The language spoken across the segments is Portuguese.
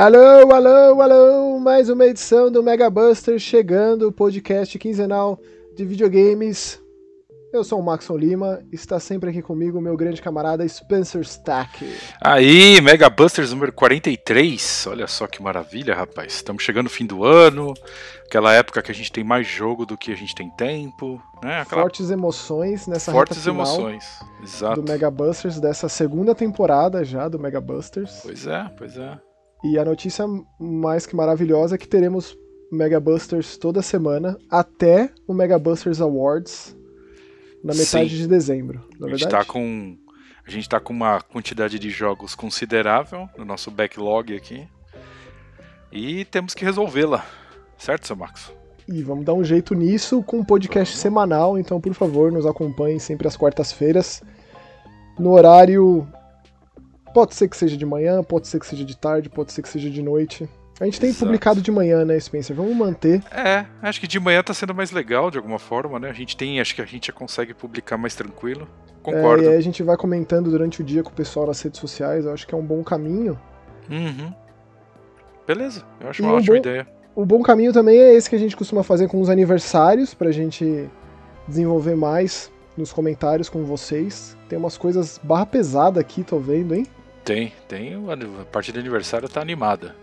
Alô, alô, alô! Mais uma edição do Mega Buster chegando, o podcast quinzenal de videogames. Eu sou o Maxon Lima, está sempre aqui comigo o meu grande camarada Spencer Stack. Aí, Mega Busters número 43. Olha só que maravilha, rapaz. Estamos chegando no fim do ano, aquela época que a gente tem mais jogo do que a gente tem tempo, né? Aquela... Fortes emoções nessa Fortes emoções, exato. do Mega Busters, dessa segunda temporada já do Mega Busters. Pois é, pois é. E a notícia mais que maravilhosa é que teremos Mega Busters toda semana até o Mega Busters Awards na metade Sim. de dezembro. Na A gente verdade? tá com a gente tá com uma quantidade de jogos considerável no nosso backlog aqui. E temos que resolvê-la. Certo, seu Marcos? E vamos dar um jeito nisso com um podcast Vamos. semanal, então por favor, nos acompanhem sempre às quartas-feiras, no horário. Pode ser que seja de manhã, pode ser que seja de tarde, pode ser que seja de noite. A gente tem Exato. publicado de manhã, né, Spencer? Vamos manter. É, acho que de manhã tá sendo mais legal de alguma forma, né? A gente tem, acho que a gente já consegue publicar mais tranquilo. Concordo. É, e aí a gente vai comentando durante o dia com o pessoal nas redes sociais, eu acho que é um bom caminho. Uhum. Beleza, eu acho E uma um ótima bom- ideia. O bom caminho também é esse que a gente costuma fazer com os aniversários, pra gente desenvolver mais nos comentários com vocês. Tem umas coisas barra pesada aqui, tô vendo, hein? Tem, tem. A parte do aniversário tá animada.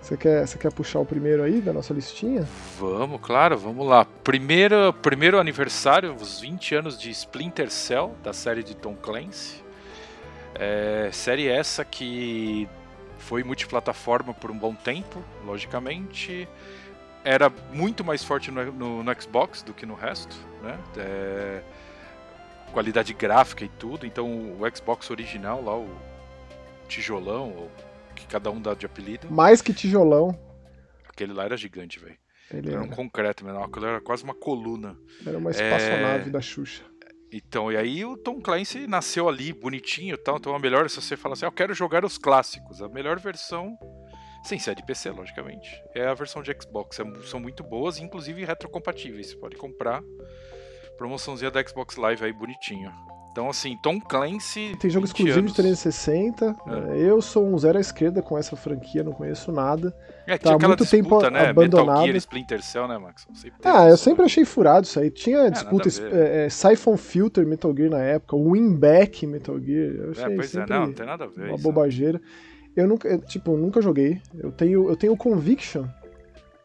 Você quer, você quer puxar o primeiro aí da nossa listinha? Vamos, claro, vamos lá. Primeiro, primeiro aniversário, os 20 anos de Splinter Cell, da série de Tom Clancy. É, série essa que foi multiplataforma por um bom tempo, logicamente. Era muito mais forte no, no- no Xbox do que no resto, né? É, qualidade gráfica e tudo. Então o Xbox original lá, o tijolão, ou que cada um dá de apelido, Mais que tijolão. aquele lá era gigante, velho. Ele Era um era, concreto, menor, aquilo era quase uma coluna. era uma É. espaçonave da Xuxa. Então, e aí o Tom Clancy nasceu ali bonitinho e tal. Então a melhor, se você fala assim, ah, eu quero jogar os clássicos, a melhor versão, sem ser de PC, logicamente, é a versão de Xbox. É são muito boas, inclusive retrocompatíveis. Você pode comprar. Promoçãozinha da Xbox Live aí bonitinho. Então, assim, Tom Clancy. Tem jogo 20 exclusivo anos. de 360. É. Eu sou um zero à esquerda com essa franquia, não conheço nada. É, tá tinha aquela muito tempo disputa, né? Metal abandonado. Gear, Splinter Cell, né, Max? Ah, eu sempre achei furado isso aí. Tinha disputa nada a ver. é, é, Siphon Filter Metal Gear na época, Winback Metal Gear. Eu achei É, pois é, não, não tem nada a ver. uma isso. bobageira. Eu nunca, tipo, nunca joguei. Eu tenho, eu tenho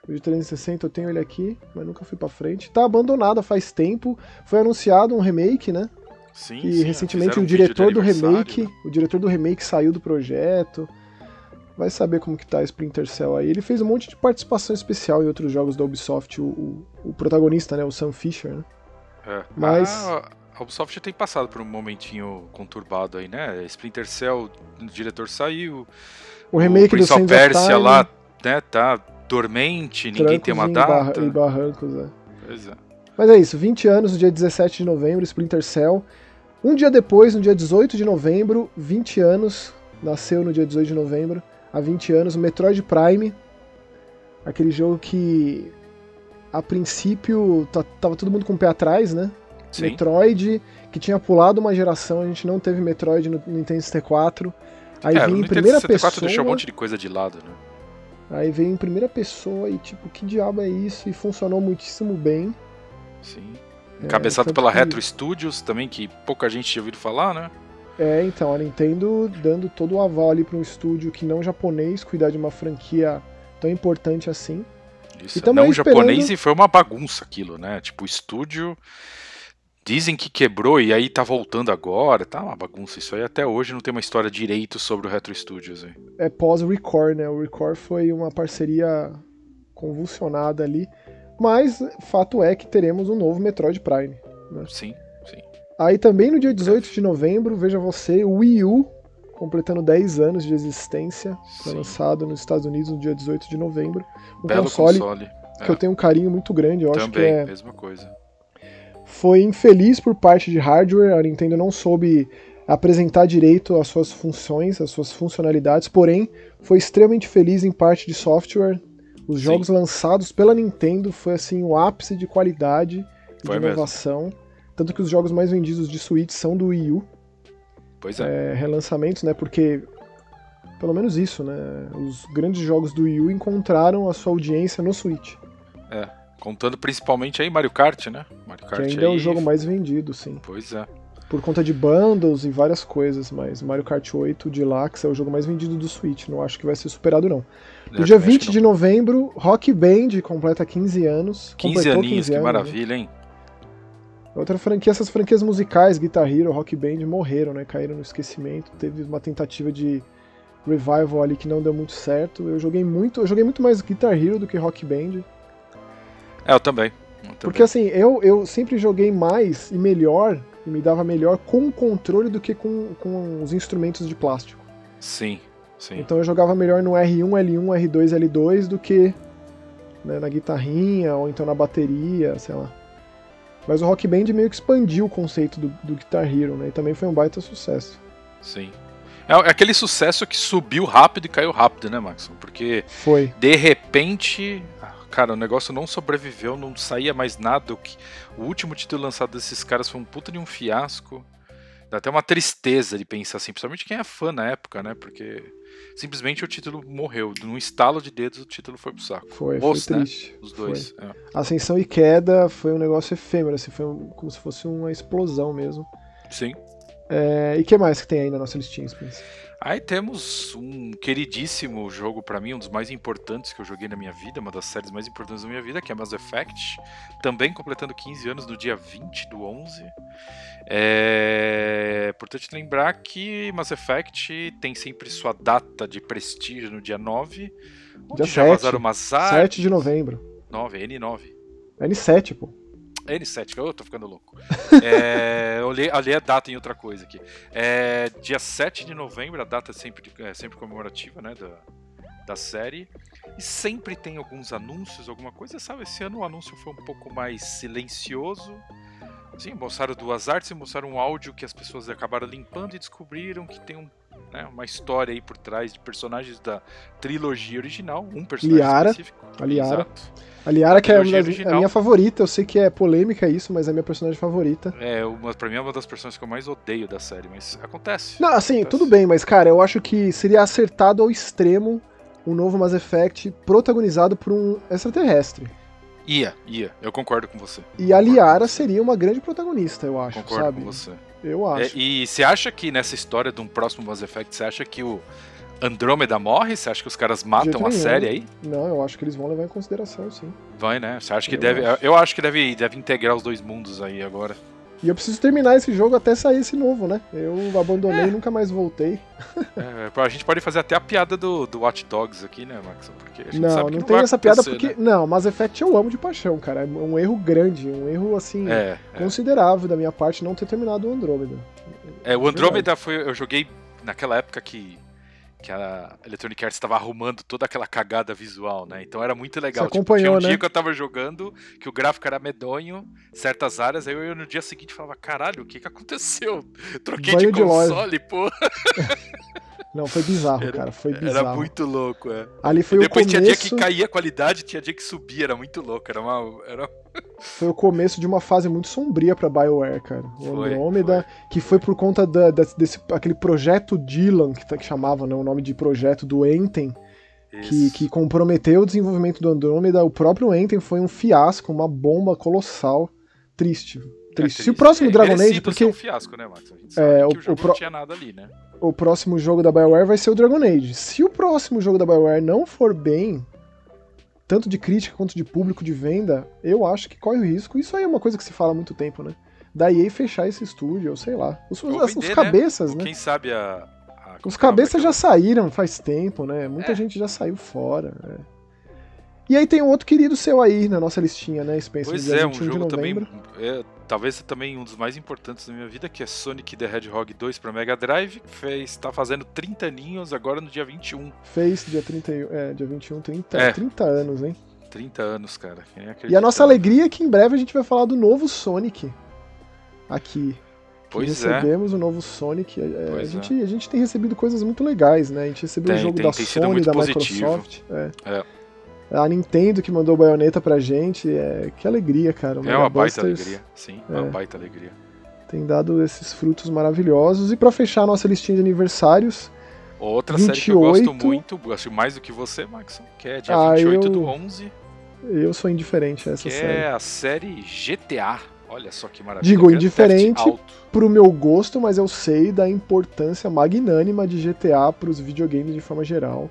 o de 360, eu tenho ele aqui, mas nunca fui pra frente. Tá abandonado faz tempo. Foi anunciado um remake, né? Sim, E sim, recentemente fizeram o um diretor do remake, né? o diretor do remake saiu do projeto. Vai saber como que tá Splinter Cell aí. Ele fez um monte de participação especial em outros jogos da Ubisoft, o, o, o protagonista, né, o Sam Fisher, né? É. Mas- A, a Ubisoft tem passado por um momentinho conturbado aí, né? Splinter Cell, o diretor saiu. O remake do Prince of Persia lá, né, tá dormente, ninguém tem uma trancos e barra- data. E barrancos, é. Pois é. Mas é isso, 20 anos, no dia 17 de novembro, Splinter Cell. Um dia depois, no dia 18 de novembro, 20 anos, nasceu no dia 18 de novembro, há 20 anos, o Metroid Prime. Aquele jogo que, a princípio, tava todo mundo com o pé atrás, né? Sim. Metroid, que tinha pulado uma geração, a gente não teve Metroid no Nintendo 64. Aí é, vem o em primeira 64 pessoa. deixou um monte de coisa de lado, né? Aí veio em primeira pessoa e tipo, que diabo é isso? E funcionou muitíssimo bem. Sim. É, Encabeçado tanto pela que- Retro Studios também, que pouca gente tinha ouvido falar, né? É, então, a Nintendo dando todo o aval ali para um estúdio que não japonês cuidar de uma franquia tão importante assim. Isso. E Não esperando- japonês e foi uma bagunça aquilo, né? Tipo, estúdio. Dizem que quebrou e aí tá voltando agora, tá uma bagunça. Isso aí até hoje não tem uma história direito sobre o Retro Studios aí. É pós-Record, né? O Record foi uma parceria convulsionada ali. Mas fato é que teremos um novo Metroid Prime. Sim, sim. Aí também no dia 18 de novembro, veja você, o Wii U, completando 10 anos de existência, foi lançado nos Estados Unidos no dia 18 de novembro. Um Belo console, console. que eu tenho um carinho muito grande, eu acho que Também, é mesma coisa. Foi infeliz por parte de hardware, a Nintendo não soube apresentar direito as suas funções, as suas funcionalidades, porém foi extremamente feliz em parte de software. Os Sim. jogos lançados pela Nintendo foi assim o ápice de qualidade e Foi de mesmo. inovação. Tanto que os jogos mais vendidos de Switch são do Wii U, Pois é. é, relançamentos, né? Porque pelo menos isso, né? Os grandes jogos do Wii U encontraram a sua audiência no Switch. É, contando principalmente aí Mario Kart, né? Mario Kart que ainda aí... é o jogo mais vendido, sim. Pois é. Por conta de bundles e várias coisas, mas Mario Kart 8 Deluxe é o jogo mais vendido do Switch, não acho que vai ser superado não. No dia 20 de novembro, Rock Band completa 15 anos. 15 aninhos, 15 que anos, maravilha, né? hein? Outra franquia, essas franquias musicais, Guitar Hero, Rock Band, morreram, né? Caíram no esquecimento. Teve uma tentativa de revival ali que não deu muito certo. Eu joguei muito, eu joguei muito mais Guitar Hero do que Rock Band. É, eu também. Eu também. Porque assim, eu, eu sempre joguei mais e melhor, e me dava melhor com o controle do que com, com os instrumentos de plástico. Sim, sim. Então eu jogava melhor no R1, L1, R2, L2 do que né, na guitarrinha ou então na bateria, sei lá. Mas o Rock Band meio que expandiu o conceito do, do Guitar Hero, né? E também foi um baita sucesso. Sim. É, é aquele sucesso que subiu rápido e caiu rápido, né, Max? Porque foi. de repente, cara, o negócio não sobreviveu, não saía mais nada. O, último título lançado desses caras foi um puta de um fiasco. Dá até uma tristeza de pensar assim, principalmente quem é fã na época, né? Porque simplesmente o título morreu. Num estalo de dedos, o título foi pro saco. Foi, foi né? triste. Os dois. É. Ascensão e queda foi um negócio efêmero, assim, foi um, como se fosse uma explosão mesmo. Sim. É, e que mais que tem aí na nossa listinha, Spence? Aí temos um queridíssimo jogo para mim, um dos mais importantes que eu joguei na minha vida, uma das séries mais importantes da minha vida, que é Mass Effect, também completando 15 anos no dia 20 do 11. É importante lembrar que Mass Effect tem sempre sua data de prestígio no dia 9, onde dia já 7, vazaram umas artes. 7 de novembro. 9, N9. N7, pô. N7, eu tô ficando louco. é, eu li, a data em outra coisa aqui. É, dia 7 de novembro, a data é sempre, é sempre comemorativa, né, da, da série. E sempre tem alguns anúncios, alguma coisa. Sabe, esse ano o anúncio foi um pouco mais silencioso. Sim, mostraram duas artes mostraram um áudio que as pessoas acabaram limpando e descobriram que tem um, né, uma história aí por trás de personagens da trilogia original. Um personagem Liara, específico. A Liara. Exato. A Liara, que é a minha favorita, eu sei que é polêmica isso, mas é a minha personagem favorita. É, uma, pra mim é uma das personagens que eu mais odeio da série, mas acontece. Não, assim, acontece. tudo bem, mas cara, eu acho que seria acertado ao extremo um novo Mass Effect protagonizado por um extraterrestre. Ia, ia, eu concordo com você. E a Liara seria uma grande protagonista, eu acho, concordo sabe? com você. Eu é, acho. É, e você acha que nessa história de um próximo Mass Effect, você acha que o Andrômeda morre? Você acha que os caras matam a série aí? Não, eu acho que eles vão levar em consideração, sim. Vai, né? Você acha que eu deve. Acho. Eu acho que deve, deve integrar os dois mundos aí agora. E eu preciso terminar esse jogo até sair esse novo, né? Eu abandonei é. e nunca mais voltei. É, a gente pode fazer até a piada do, do Watch Dogs aqui, né, Max? Porque não, não, não tem essa piada porque. Né? Não, Mass Effect eu amo de paixão, cara. É um erro grande, um erro, assim, é, é. considerável é. da minha parte não ter terminado o Andrômeda. É, o Andrômeda foi. Eu joguei naquela época que que a Electronic Arts estava arrumando toda aquela cagada visual, né? Então era muito legal. Você tipo, tinha um né? dia que eu tava jogando que o gráfico era medonho, certas áreas, aí eu no dia seguinte falava, caralho, o que que aconteceu? Troquei Banho de console, de pô. Não, foi bizarro, era, cara. Foi bizarro. Era muito louco, é. Ali foi Depois o começo... tinha dia que caía a qualidade, tinha dia que subia, era muito louco. Era uma. Era... Foi o começo de uma fase muito sombria pra BioWare, cara. O Andrômeda, que foi por conta da, desse aquele projeto Dylan, que, tá, que chamava né, o nome de projeto do Enten, que, que, comprometeu o desenvolvimento do Andrômeda. O próprio Enten foi um fiasco, uma bomba colossal. Triste. Triste. É, Se o próximo é, Dragon Age. Porque... um fiasco, né, Max? A gente sabe é, o, que o jogo o pro... não tinha nada ali, né? O próximo jogo da BioWare vai ser o Dragon Age. Se o próximo jogo da BioWare não for bem, tanto de crítica quanto de público de venda, eu acho que corre o risco. Isso aí é uma coisa que se fala há muito tempo, né? Da EA fechar esse estúdio, ou sei lá. Os, vender, os né? cabeças, né? né? Quem sabe a. a os cabeças já saíram faz tempo, né? Muita é. gente já saiu fora. Né? E aí tem um outro querido seu aí na nossa listinha, né, Spencer? Pois é, um jogo também. É, talvez também um dos mais importantes da minha vida, que é Sonic the Hedgehog 2 para Mega Drive. Fez, tá fazendo 30 aninhos agora no dia 21. Fez dia 31, é, dia 21, 30, é. 30 anos, hein? 30 anos, cara. e a nossa alegria é que em breve a gente vai falar do novo Sonic aqui. Pois é. recebemos é. o novo Sonic. É, a, gente, a gente tem recebido coisas muito legais, né? A gente recebeu o jogo tem, da Sony, da positivo. Microsoft. É. é. A Nintendo que mandou baioneta pra gente. É... Que alegria, cara. é uma baita alegria, sim. É uma baita alegria. Tem dado esses frutos maravilhosos. E para fechar a nossa listinha de aniversários. Outra 28... série que eu gosto muito, gosto mais do que você, Maxon, que é dia ah, 28 eu... do 11. Eu sou indiferente a essa que série. é a série GTA. Olha só que maravilha. Digo, indiferente pro meu gosto, mas eu sei da importância magnânima de GTA pros videogames de forma geral.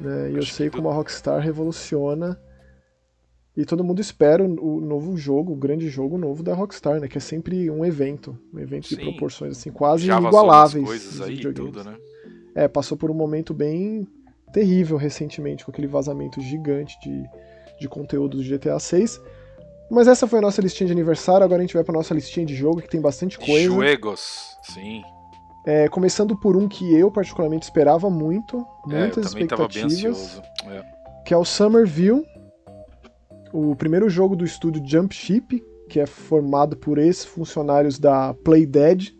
Né? E eu sei como a Rockstar revoluciona e todo mundo espera o, novo jogo, o grande jogo novo da Rockstar, né? Que é sempre um evento. Um evento Sim. de proporções assim, quase Já igualáveis. Coisas aí, tudo, né? É, passou por um momento bem terrível recentemente, com aquele vazamento gigante de, de conteúdo do GTA 6. Mas essa foi a nossa listinha de aniversário, agora a gente vai pra nossa listinha de jogo, que tem bastante coisa. Juegos, sim. É, começando por um que eu particularmente esperava muito, muitas é, expectativas. É. Que é o Summerville, o primeiro jogo do estúdio Jump Ship, que é formado por ex-funcionários da Playdead,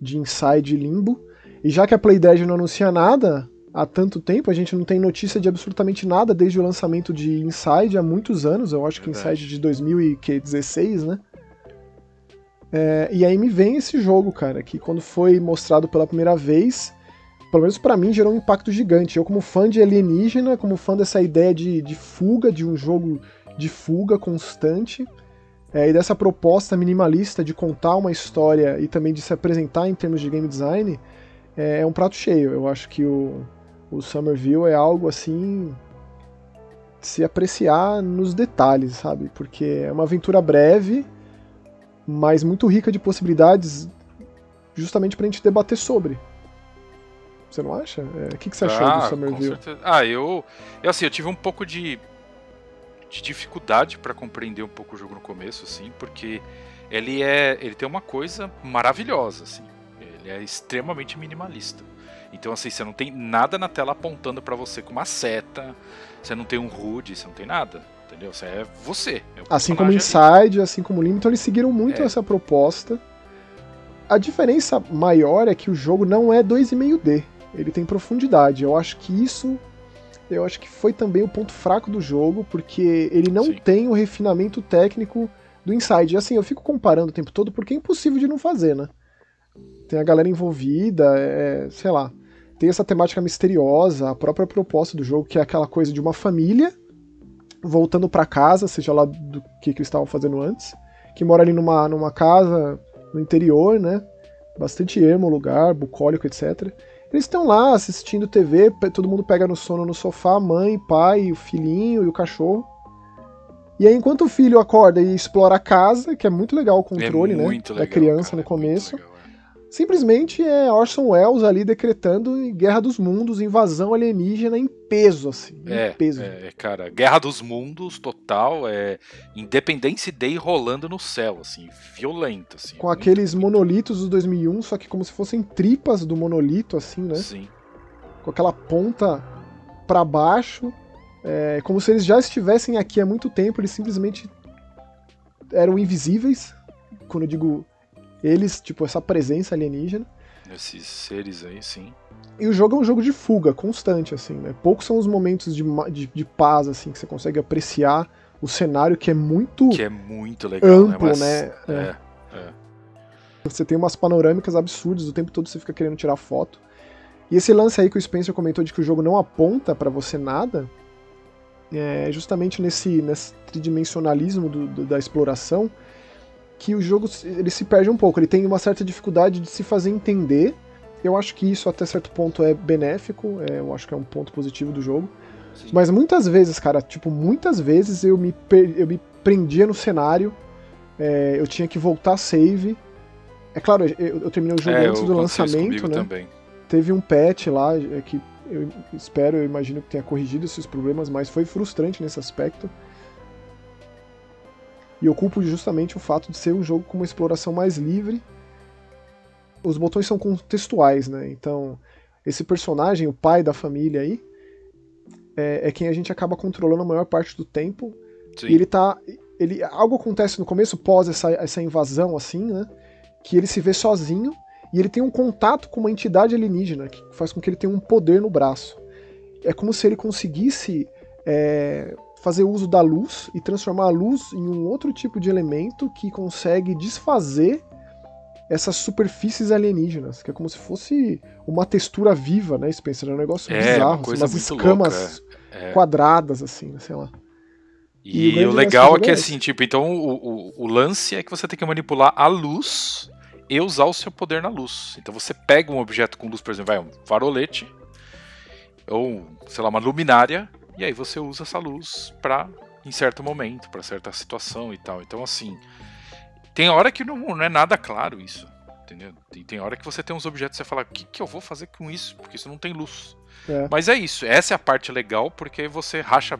de Inside Limbo. E já que a Playdead não anuncia nada há tanto tempo, a gente não tem notícia de absolutamente nada desde o lançamento de Inside há muitos anos, eu acho que Inside de 2016, né? É, e aí me vem esse jogo, cara, que quando foi mostrado pela primeira vez, pelo menos para mim, gerou um impacto gigante. Eu, como fã de alienígena, como fã dessa ideia de, de fuga, de um jogo de fuga constante é, e dessa proposta minimalista de contar uma história e também de se apresentar em termos de game design é, é um prato cheio. Eu acho que o, o Somerville é algo assim se apreciar nos detalhes, sabe? Porque é uma aventura breve, mas muito rica de possibilidades, justamente pra gente debater sobre. Você não acha? É, o que, que você achou ah, do Somerville? Ah, eu, eu assim, eu tive um pouco de de dificuldade para compreender um pouco o jogo no começo, assim, porque ele é, ele tem uma coisa maravilhosa, assim. Ele é extremamente minimalista. Então, assim, você não tem nada na tela apontando para você com uma seta, você não tem um HUD, você não tem nada, entendeu? Você é você. É assim como Inside, ali. assim como Limbo, então eles seguiram muito é. essa proposta. A diferença maior é que o jogo não é 2,5D, ele tem profundidade. Eu acho que isso eu acho que foi também o ponto fraco do jogo, porque ele não Sim. tem o refinamento técnico do Inside. E assim, eu fico comparando o tempo todo porque é impossível de não fazer, né? Tem a galera envolvida, é, sei lá. Tem essa temática misteriosa, a própria proposta do jogo, que é aquela coisa de uma família voltando para casa, seja lá do que, que eles estavam fazendo antes, que mora ali numa, numa casa no interior, né? Bastante ermo o lugar, bucólico, etc. Eles estão lá assistindo TV, todo mundo pega no sono no sofá, mãe, pai, o filhinho e o cachorro. E aí, enquanto o filho acorda e explora a casa, que é muito legal o controle, é né? Legal, da criança cara, no é começo. É simplesmente é Orson Welles ali decretando Guerra dos Mundos, invasão alienígena em peso, assim. É, peso. É, cara, Guerra dos Mundos total, é Independence Day rolando no céu, assim, violento, assim. Com aqueles monolitos do 2001, só que como se fossem tripas do monolito, assim, né? Sim. Com aquela ponta para baixo, é, como se eles já estivessem aqui há muito tempo, eles simplesmente eram invisíveis. Quando eu digo eles, tipo, essa presença alienígena. Esses seres aí, sim. E o jogo é um jogo de fuga constante, assim, né? Poucos são os momentos de, de, de paz, assim, que você consegue apreciar o cenário que é muito. Que é muito legal, né? amplo, né? né? É, é. Você tem umas panorâmicas absurdas, o tempo todo você fica querendo tirar foto. E esse lance aí que o Spencer comentou de que o jogo não aponta para você nada, é justamente nesse, nesse tridimensionalismo do, do, da exploração que o jogo ele se perde um pouco, ele tem uma certa dificuldade de se fazer entender. Eu acho que isso até certo ponto é benéfico, é, eu acho que é um ponto positivo do jogo. Sim. Mas muitas vezes, cara, tipo, muitas vezes eu me, eu me prendia no cenário, é, eu tinha que voltar a save. É claro, eu, eu terminei o jogo é, antes do lançamento, né? Também. Teve um patch lá é, que eu espero, eu imagino que tenha corrigido esses problemas, mas foi frustrante nesse aspecto. E eu culpo justamente o fato de ser um jogo com uma exploração mais livre. Os botões são contextuais, né? Então, esse personagem, o pai da família aí, é, é quem a gente acaba controlando a maior parte do tempo. Sim. E ele tá. Ele, algo acontece no começo, pós essa, essa invasão, assim, né? Que ele se vê sozinho e ele tem um contato com uma entidade alienígena que faz com que ele tenha um poder no braço. É como se ele conseguisse é, fazer uso da luz e transformar a luz em um outro tipo de elemento que consegue desfazer essas superfícies alienígenas, que é como se fosse uma textura viva, né, Spencer? É um negócio É, bizarro, uma assim, umas escamas É. quadradas, assim, sei lá. E o E, o legal é que assim, tipo, então o, o, o lance é que você tem que manipular a luz e usar o seu poder na luz. Então você pega um objeto com luz, por exemplo, vai um farolete ou, sei lá, uma luminária, e aí você usa essa luz pra em certo momento, pra certa situação e tal. Então assim, tem hora que não, não é nada claro isso. Entendeu? Tem, tem hora que você tem uns objetos e você fala, o que, que eu vou fazer com isso? Porque isso não tem luz. É. Mas é isso, essa é a parte legal, porque você racha.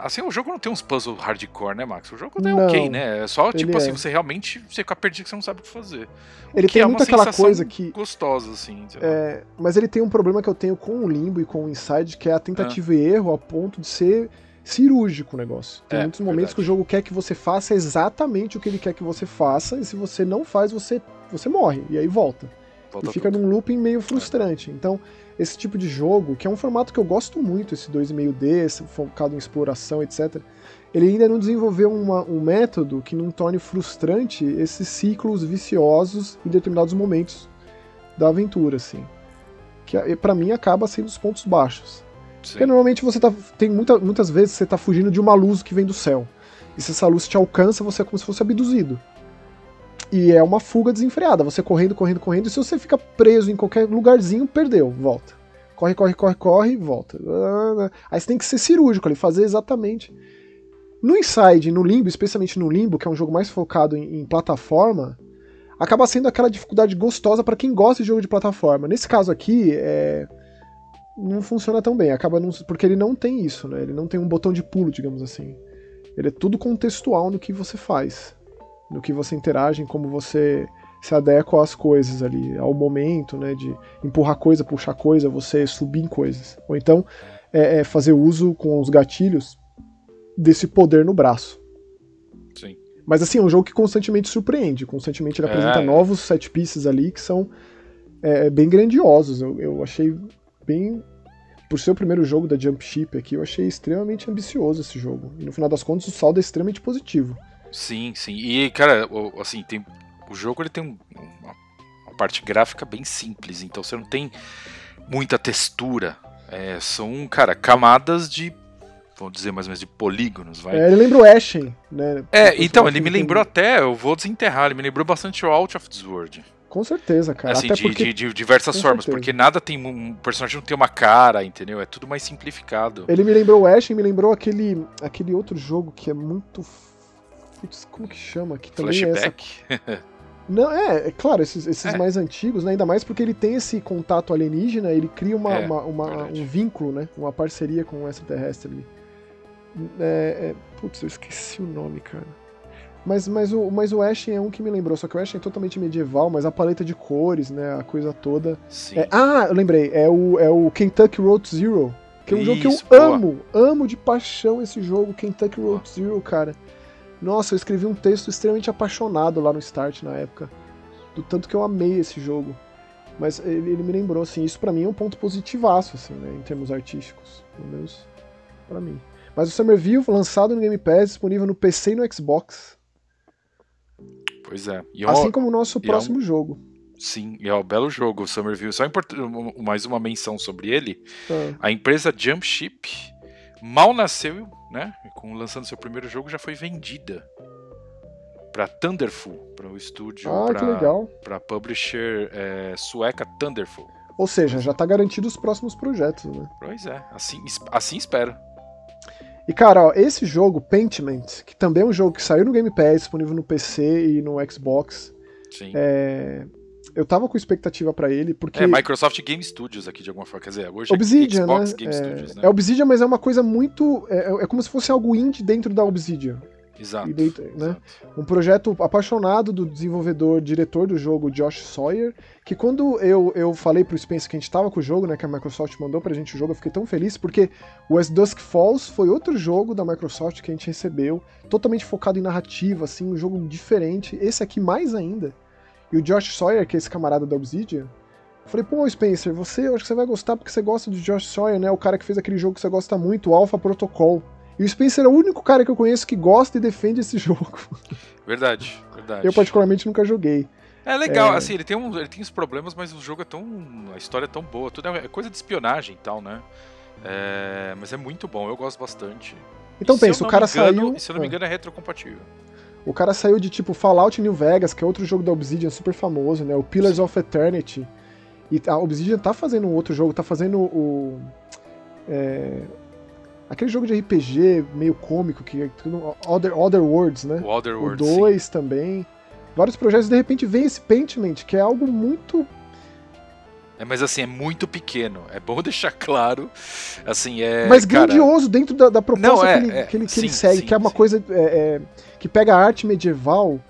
Assim, o jogo não tem uns puzzles hardcore, né, Max? O jogo é Não, ok, né? É só, tipo assim, é. você realmente você fica perdido que você não sabe o que fazer. O Ele que tem é muito aquela coisa que. Gostosa, assim. é, mas ele tem um problema que eu tenho com o Limbo e com o Inside, que é a tentativa e erro a ponto de ser cirúrgico o negócio. Tem É, muitos momentos verdade. que o jogo quer que você faça exatamente o que ele quer que você faça, e se você não faz, você, você morre, e aí volta. Volta e fica tudo. num looping meio frustrante. Então, esse tipo de jogo, que é um formato que eu gosto muito, esse 2,5D, esse focado em exploração, etc., ele ainda não desenvolveu uma- um método que não torne frustrante esses ciclos viciosos em determinados momentos da aventura, assim. Que pra mim acaba sendo os pontos baixos. Sim. Porque normalmente você tá. Tem muita, muitas vezes você tá fugindo de uma luz que vem do céu. E se essa luz te alcança, você é como se fosse abduzido. E é uma fuga desenfreada. Você correndo, correndo, correndo. E se você fica preso em qualquer lugarzinho, perdeu. Volta. Corre, corre, corre, corre, volta. Aí você tem que ser cirúrgico ali, fazer exatamente. No Inside, no Limbo, especialmente no Limbo, que é um jogo mais focado em, em plataforma, acaba sendo aquela dificuldade gostosa para quem gosta de jogo de plataforma. Nesse caso aqui, é, não funciona tão bem, acaba não- porque ele não tem isso, né? Ele não tem um botão de pulo, digamos assim. Ele é tudo contextual no que você faz, no que você interage, em como você se adequa às coisas ali, ao momento, né? De empurrar coisa, puxar coisa, você subir em coisas. Ou então é, é fazer uso com os gatilhos desse poder no braço. Sim. Mas assim, é um jogo que constantemente surpreende, constantemente ele É, apresenta é. novos set pieces ali que são é, bem grandiosos. Eu, eu achei bem. Por ser o primeiro jogo da Jump Ship aqui, eu achei extremamente ambicioso esse jogo. E no final das contas, o saldo é extremamente positivo. Sim, sim. E, cara, assim, tem. O jogo ele tem um- uma, uma parte gráfica bem simples, então você não tem muita textura. É, são, cara, camadas de. Vamos dizer mais ou menos de polígonos, vai. É, ele lembra o Ashen, né? É, então, ele me lembrou até, eu vou desenterrar, ele me lembrou bastante o Out of this World. Com certeza, cara. assim, de, porque de- de diversas com formas, certeza. porque nada tem. Um personagem não tem uma cara, entendeu? É tudo mais simplificado. ele me lembrou o Ashen, me lembrou aquele, aquele outro jogo que é muito. Putz, como que chama? Que também é essa Flashback. Não, é, é claro, esses, esses É. mais antigos, né? Ainda mais porque ele tem esse contato alienígena, ele cria uma, É, uma- uma- um vínculo, né? Uma parceria com o extraterrestre ali. É, é, putz, eu esqueci o nome, cara. Mas, mas, o, mas o Ashen é um que me lembrou, só que o Ashen é totalmente medieval, mas a paleta de cores, né? A coisa toda. É, ah, eu lembrei, é o, é o Kentucky Road Zero. Que é um jogo que eu Isso, boa. amo, amo de paixão esse jogo, Kentucky Boa. Road Zero, cara. Nossa, eu escrevi um texto extremamente apaixonado lá no Start na época. Do tanto que eu amei esse jogo. Mas ele, ele me lembrou, assim, isso pra mim é um ponto positivaço, assim, né, em termos artísticos. Pelo menos pra mim. Mas o Somerville, lançado no Game Pass, disponível no PC e no Xbox. Pois é. E é Assim como o nosso e é um- próximo jogo. Sim, é um belo jogo, o Somerville. Só import... mais uma menção sobre ele. Ah, A empresa Jumpship mal nasceu, né? Com lançando seu primeiro jogo, já foi vendida para Thunderful, para o estúdio, ah, para publisher é, sueca Thunderful. Ou seja, já tá garantido os próximos projetos, né? Pois é, assim, assim espero. E cara, ó, esse jogo, Pentiment, que também é um jogo que saiu no Game Pass, disponível no PC e no Xbox, Sim. é, eu tava com expectativa pra ele, porque É, Microsoft Game Studios aqui de alguma forma, quer dizer, hoje Obsidian, é Xbox né? Game é, Studios, né? é Obsidian, mas é uma coisa muito. É, é como se fosse algo indie dentro da Obsidian. Exato. né? exato. Um projeto apaixonado do desenvolvedor, diretor do jogo, Josh Sawyer, que quando eu, eu falei pro Spencer que a gente tava com o jogo, né, que a Microsoft mandou pra gente o jogo, eu fiquei tão feliz, porque o As Dusk Falls foi outro jogo da Microsoft que a gente recebeu, totalmente focado em narrativa, assim, um jogo diferente, esse aqui mais ainda. E o Josh Sawyer, que é esse camarada da Obsidian, eu falei, pô, Spencer, você, eu acho que você vai gostar porque você gosta de Josh Sawyer, né, o cara que fez aquele jogo que você gosta muito, o Alpha Protocol. E o Spencer é o único cara que eu conheço que gosta e defende esse jogo. Verdade, verdade. Eu, particularmente, nunca joguei. É legal, é... assim, ele tem, um, ele tem os problemas, mas o jogo é tão. A história é tão boa, tudo é coisa de espionagem e tal, né? É, mas é muito bom, eu gosto bastante. Então e pensa, o cara engano, saiu. Se eu não me engano, é retrocompatível. O cara saiu de tipo Fallout New Vegas, que é outro jogo da Obsidian super famoso, né? O Pillars of Eternity. E a Obsidian tá fazendo um outro jogo, tá fazendo o. É, aquele jogo de RPG meio cômico, que é Other, Other Worlds, né? O Other Worlds. O 2 também. Vários projetos, de repente vem esse Paintment, que é algo muito é, mas assim, é muito pequeno. É bom deixar claro. Assim, é. Mas cara... grandioso dentro da, da proposta Não, é, que, ele, é, que, ele, que sim, ele segue, sim, que é uma sim. coisa é, é, que pega a arte medieval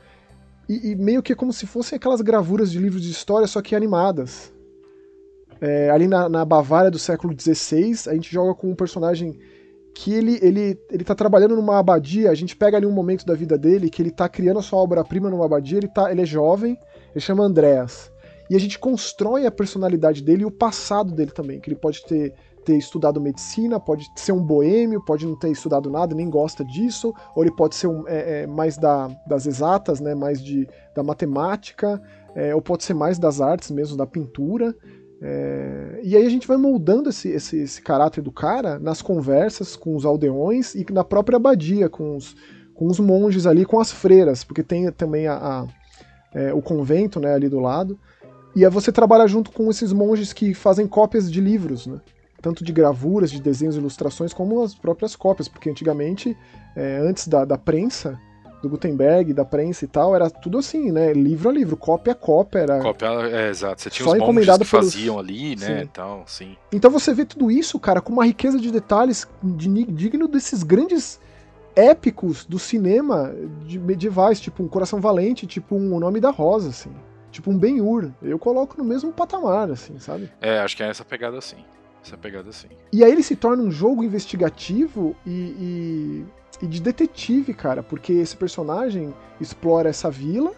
e, e, meio que é como se fossem aquelas gravuras de livros de história, só que animadas. É, ali na, na, Bavária do século XVI, a gente joga com um personagem que ele, ele, ele tá trabalhando numa abadia, a gente pega ali um momento da vida dele, que ele tá criando a sua obra-prima numa abadia, ele, tá, ele é jovem, ele chama Andréas. E a gente constrói a personalidade dele e o passado dele também, que ele pode ter, ter estudado medicina, pode ser um boêmio, pode não ter estudado nada, nem gosta disso, ou ele pode ser um, é, é, mais da, das exatas, né, mais de, da matemática, é, ou pode ser mais das artes mesmo, da pintura. É, e aí a gente vai moldando esse, esse, esse, caráter do cara nas conversas com os aldeões e na própria abadia, com os, com os monges ali, com as freiras, porque tem também a, a é, o convento né, ali do lado. E é você trabalha junto com esses monges que fazem cópias de livros, né? Tanto de gravuras, de desenhos, ilustrações, como as próprias cópias, porque antigamente, é, antes da, da prensa, do Gutenberg, da prensa e tal, era tudo assim, né? Livro a livro, cópia a cópia. Era cópia, é, exato. Você tinha só os encomendado que pelos... faziam ali, né? Sim. Então, sim. Então você vê tudo isso, cara, com uma riqueza de detalhes de, digno desses grandes épicos do cinema de medievais, tipo um Coração Valente, tipo um O Nome da Rosa, assim. Tipo um Ben-Hur. Eu coloco no mesmo patamar, assim, sabe? É, acho que é essa pegada assim. Essa pegada assim. E aí ele se torna um jogo investigativo e, e, e de detetive, cara, porque esse personagem explora essa vila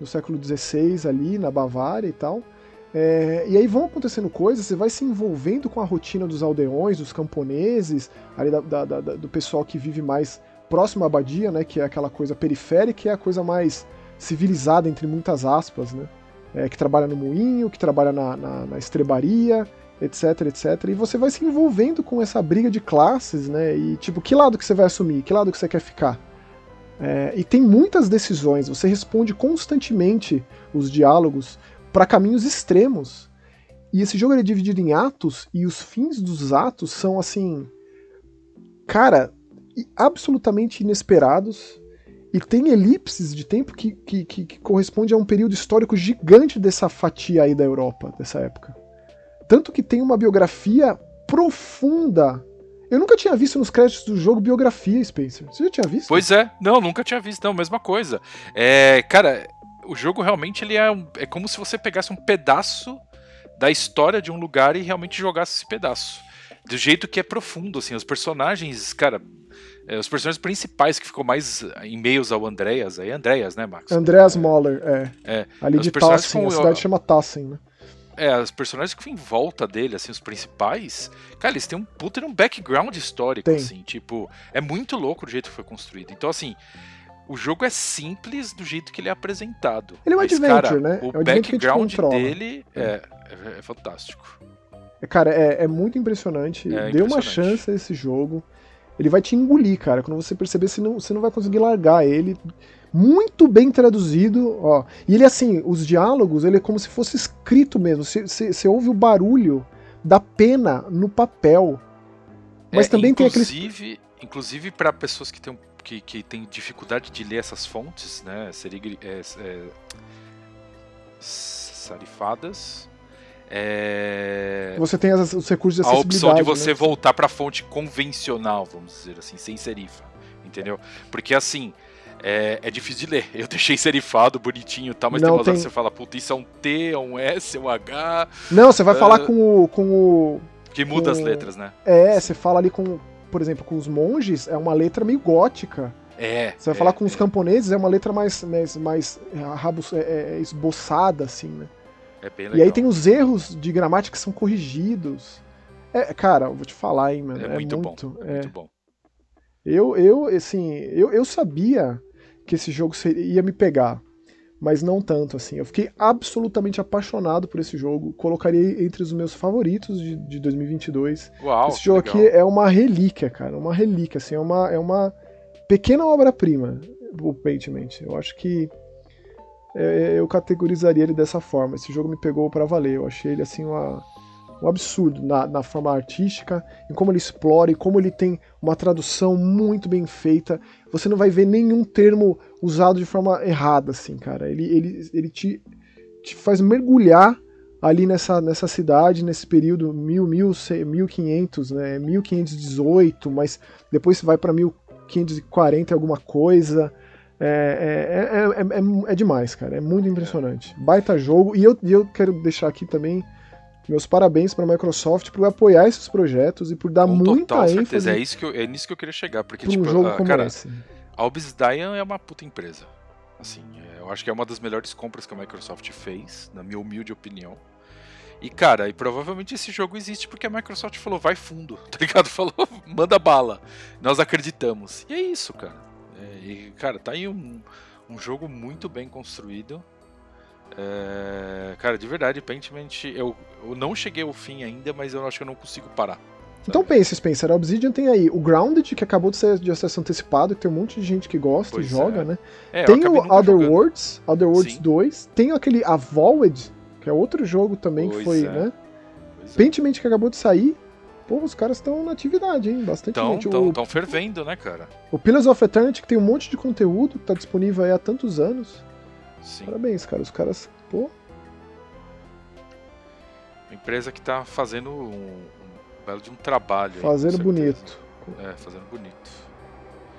no século XVI ali, na Bavária e tal. É, e aí vão acontecendo coisas, você vai se envolvendo com a rotina dos aldeões, dos camponeses, ali da, da, da, do pessoal que vive mais próximo à abadia, né? Que é aquela coisa periférica, que é a coisa mais civilizada, entre muitas aspas, né? É, que trabalha no moinho, que trabalha na, na, na, estrebaria, etc, etc. E você vai se envolvendo com essa briga de classes, né? E tipo, que lado que você vai assumir? Que lado que você quer ficar? É, e tem muitas decisões, você responde constantemente os diálogos para caminhos extremos. E esse jogo é dividido em atos, e os fins dos atos são assim. Cara, absolutamente inesperados e tem elipses de tempo que, que, que, que corresponde a um período histórico gigante dessa fatia aí da Europa, dessa época. Tanto que tem uma biografia profunda eu nunca tinha visto nos créditos do jogo biografia, Spencer. Você já tinha visto? Pois é, não, nunca tinha visto, não, mesma coisa. É, cara, o jogo realmente ele é, um, é como se você pegasse um pedaço da história de um lugar e realmente jogasse esse pedaço. Do jeito que é profundo, assim, os personagens, cara, os personagens principais que ficou mais em meios ao Andreas, aí Andreas, né, Max? Andreas é, Moller, é. é. Ali de Tassen, a cidade chama Tassen, né? É, os personagens que ficam em volta dele, assim, os principais, cara, eles têm um puta um background histórico, Tem. assim, tipo, é muito louco o jeito que foi construído. Então, assim, o jogo é simples do jeito que ele é apresentado. Ele é um mas, adventure, cara, né? O é background dele é, é, é, fantástico. Cara, é, é muito impressionante. É Dê uma chance a esse jogo ele vai te engolir, cara. Quando você perceber, você não, você não vai conseguir largar ele. Muito bem traduzido, ó. E ele, assim, os diálogos, ele é como se fosse escrito mesmo. Você, ouve o barulho da pena no papel. Mas é, também tem aquele. Inclusive para pessoas que têm, que, que têm dificuldade de ler essas fontes, né? Seria, é, é, sarifadas é... Você tem as, os recursos de acessibilidade. A opção de você né? voltar para a fonte convencional, vamos dizer assim, sem serifa, entendeu? Porque assim, é, é, difícil de ler. Eu deixei serifado, bonitinho e tal, mas não, tem umas tem... que você fala, puta, isso é um T, é um S, é um H. Não, você vai uh... falar com o. Com o que muda com... as letras, né? É, você fala ali com, por exemplo, com os monges, é uma letra meio gótica. É. Você vai é, falar com é. os camponeses, é uma letra mais, mais, mais é, é, esboçada, assim, né? É bem legal. E aí tem os erros de gramática que são corrigidos. É, cara, eu vou te falar, hein, mano. É, é muito, muito, bom. É muito bom. Eu, eu, assim, eu, eu sabia que esse jogo seria, ia me pegar. mas não tanto assim. Eu fiquei absolutamente apaixonado por esse jogo, colocaria entre os meus favoritos de, de 2022. Uau, esse jogo legal. aqui é uma relíquia, cara, uma relíquia, assim, é uma, é uma pequena obra-prima, o Paintment. Eu acho que eu categorizaria ele dessa forma. Esse jogo me pegou para valer. Eu achei ele assim uma, um absurdo na, na, forma artística, em como ele explora e como ele tem uma tradução muito bem feita. Você não vai ver nenhum termo usado de forma errada, assim, cara. Ele, ele, ele te, te faz mergulhar ali nessa, nessa cidade, nesse período 1000, 1500, né, 1518, mas depois vai para 1540 alguma coisa. É, é, é, é, é, demais, cara. É muito impressionante. Baita jogo. E eu, e eu quero deixar aqui também meus parabéns para a Microsoft por apoiar esses projetos e por dar Com muita total ênfase. certeza. É, isso que eu, é nisso que eu queria chegar. Porque, pra um tipo, jogo ah, como cara, esse. a Obsidian é uma puta empresa. Assim, é, eu acho que é uma das melhores compras que a Microsoft fez, na minha humilde opinião. E, cara, e provavelmente esse jogo existe porque a Microsoft falou, vai fundo, tá ligado? Falou, manda bala. Nós acreditamos. E é isso, cara. É, e, cara, tá aí um, um jogo muito bem construído. É, cara, de verdade, Pentiment, eu, eu não cheguei ao fim ainda, mas eu acho que eu não consigo parar. Então pense, Spencer, a Obsidian tem aí o Grounded, que acabou de ser de acesso antecipado, que tem um monte de gente que gosta Pois e joga, é. né? É, tem o Other jogando. Worlds, Other Worlds Sim. 2, tem aquele Avowed, que é outro jogo também que Pois foi, é. né? Pois é. Pentiment que acabou de sair. Pô, os caras estão na atividade, hein? Bastante Tão, gente. tão, o, tão fervendo, né, cara? o Pillars of Eternity, que tem um monte de conteúdo, que tá disponível aí há tantos anos. Sim. Parabéns, cara. Os caras, pô, Uma empresa que tá fazendo um, um belo de um trabalho. aí, fazendo certeza. bonito. É, fazendo bonito.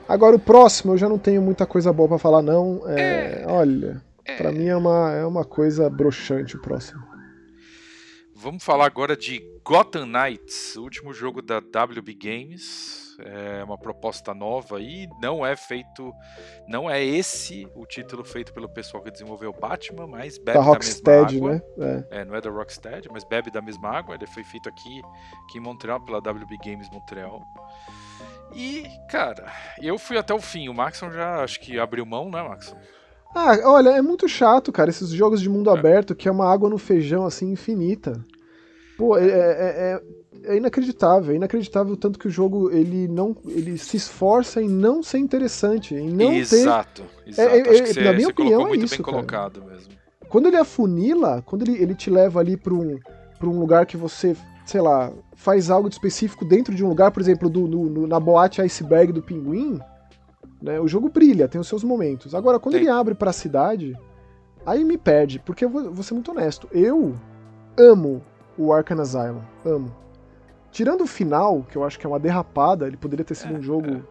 Agora o próximo, eu já não tenho muita coisa boa pra falar, não. É, Olha, É, pra mim é uma, é uma coisa broxante o próximo. Vamos falar agora de Gotham Knights, o último jogo da WB Games. É uma proposta nova e não é feito. Não é esse o título feito pelo pessoal que desenvolveu Batman, mas bebe Da da, mesma água. né? É. É, não é da Rocksteady, mas bebe da mesma água. Ele foi feito aqui, aqui em Montreal, pela WB Games Montreal. E, cara, eu fui até o fim. O Maxon já acho que abriu mão, né, Maxon? Ah, olha, é muito chato, cara, esses jogos de mundo É. aberto, que é uma água no feijão, assim, infinita. Pô, é, é, é- é inacreditável, é inacreditável o tanto que o jogo, ele não, ele se esforça em não ser interessante, em não ter... exato, exato. É, é, é, você, na minha opinião, é isso, bem cara. colocado mesmo. Quando ele afunila, quando ele, ele te leva ali pra um, pra um lugar que você, sei lá, faz algo de específico dentro de um lugar, por exemplo, do, no- na boate iceberg do pinguim, né, o jogo brilha, tem os seus momentos. Agora, quando ele abre pra cidade, aí me perde, porque eu vou, vou ser muito honesto, eu amo o Arkham Asylum, amo. Tirando o final, que eu acho que é uma derrapada, ele poderia ter sido É, um jogo,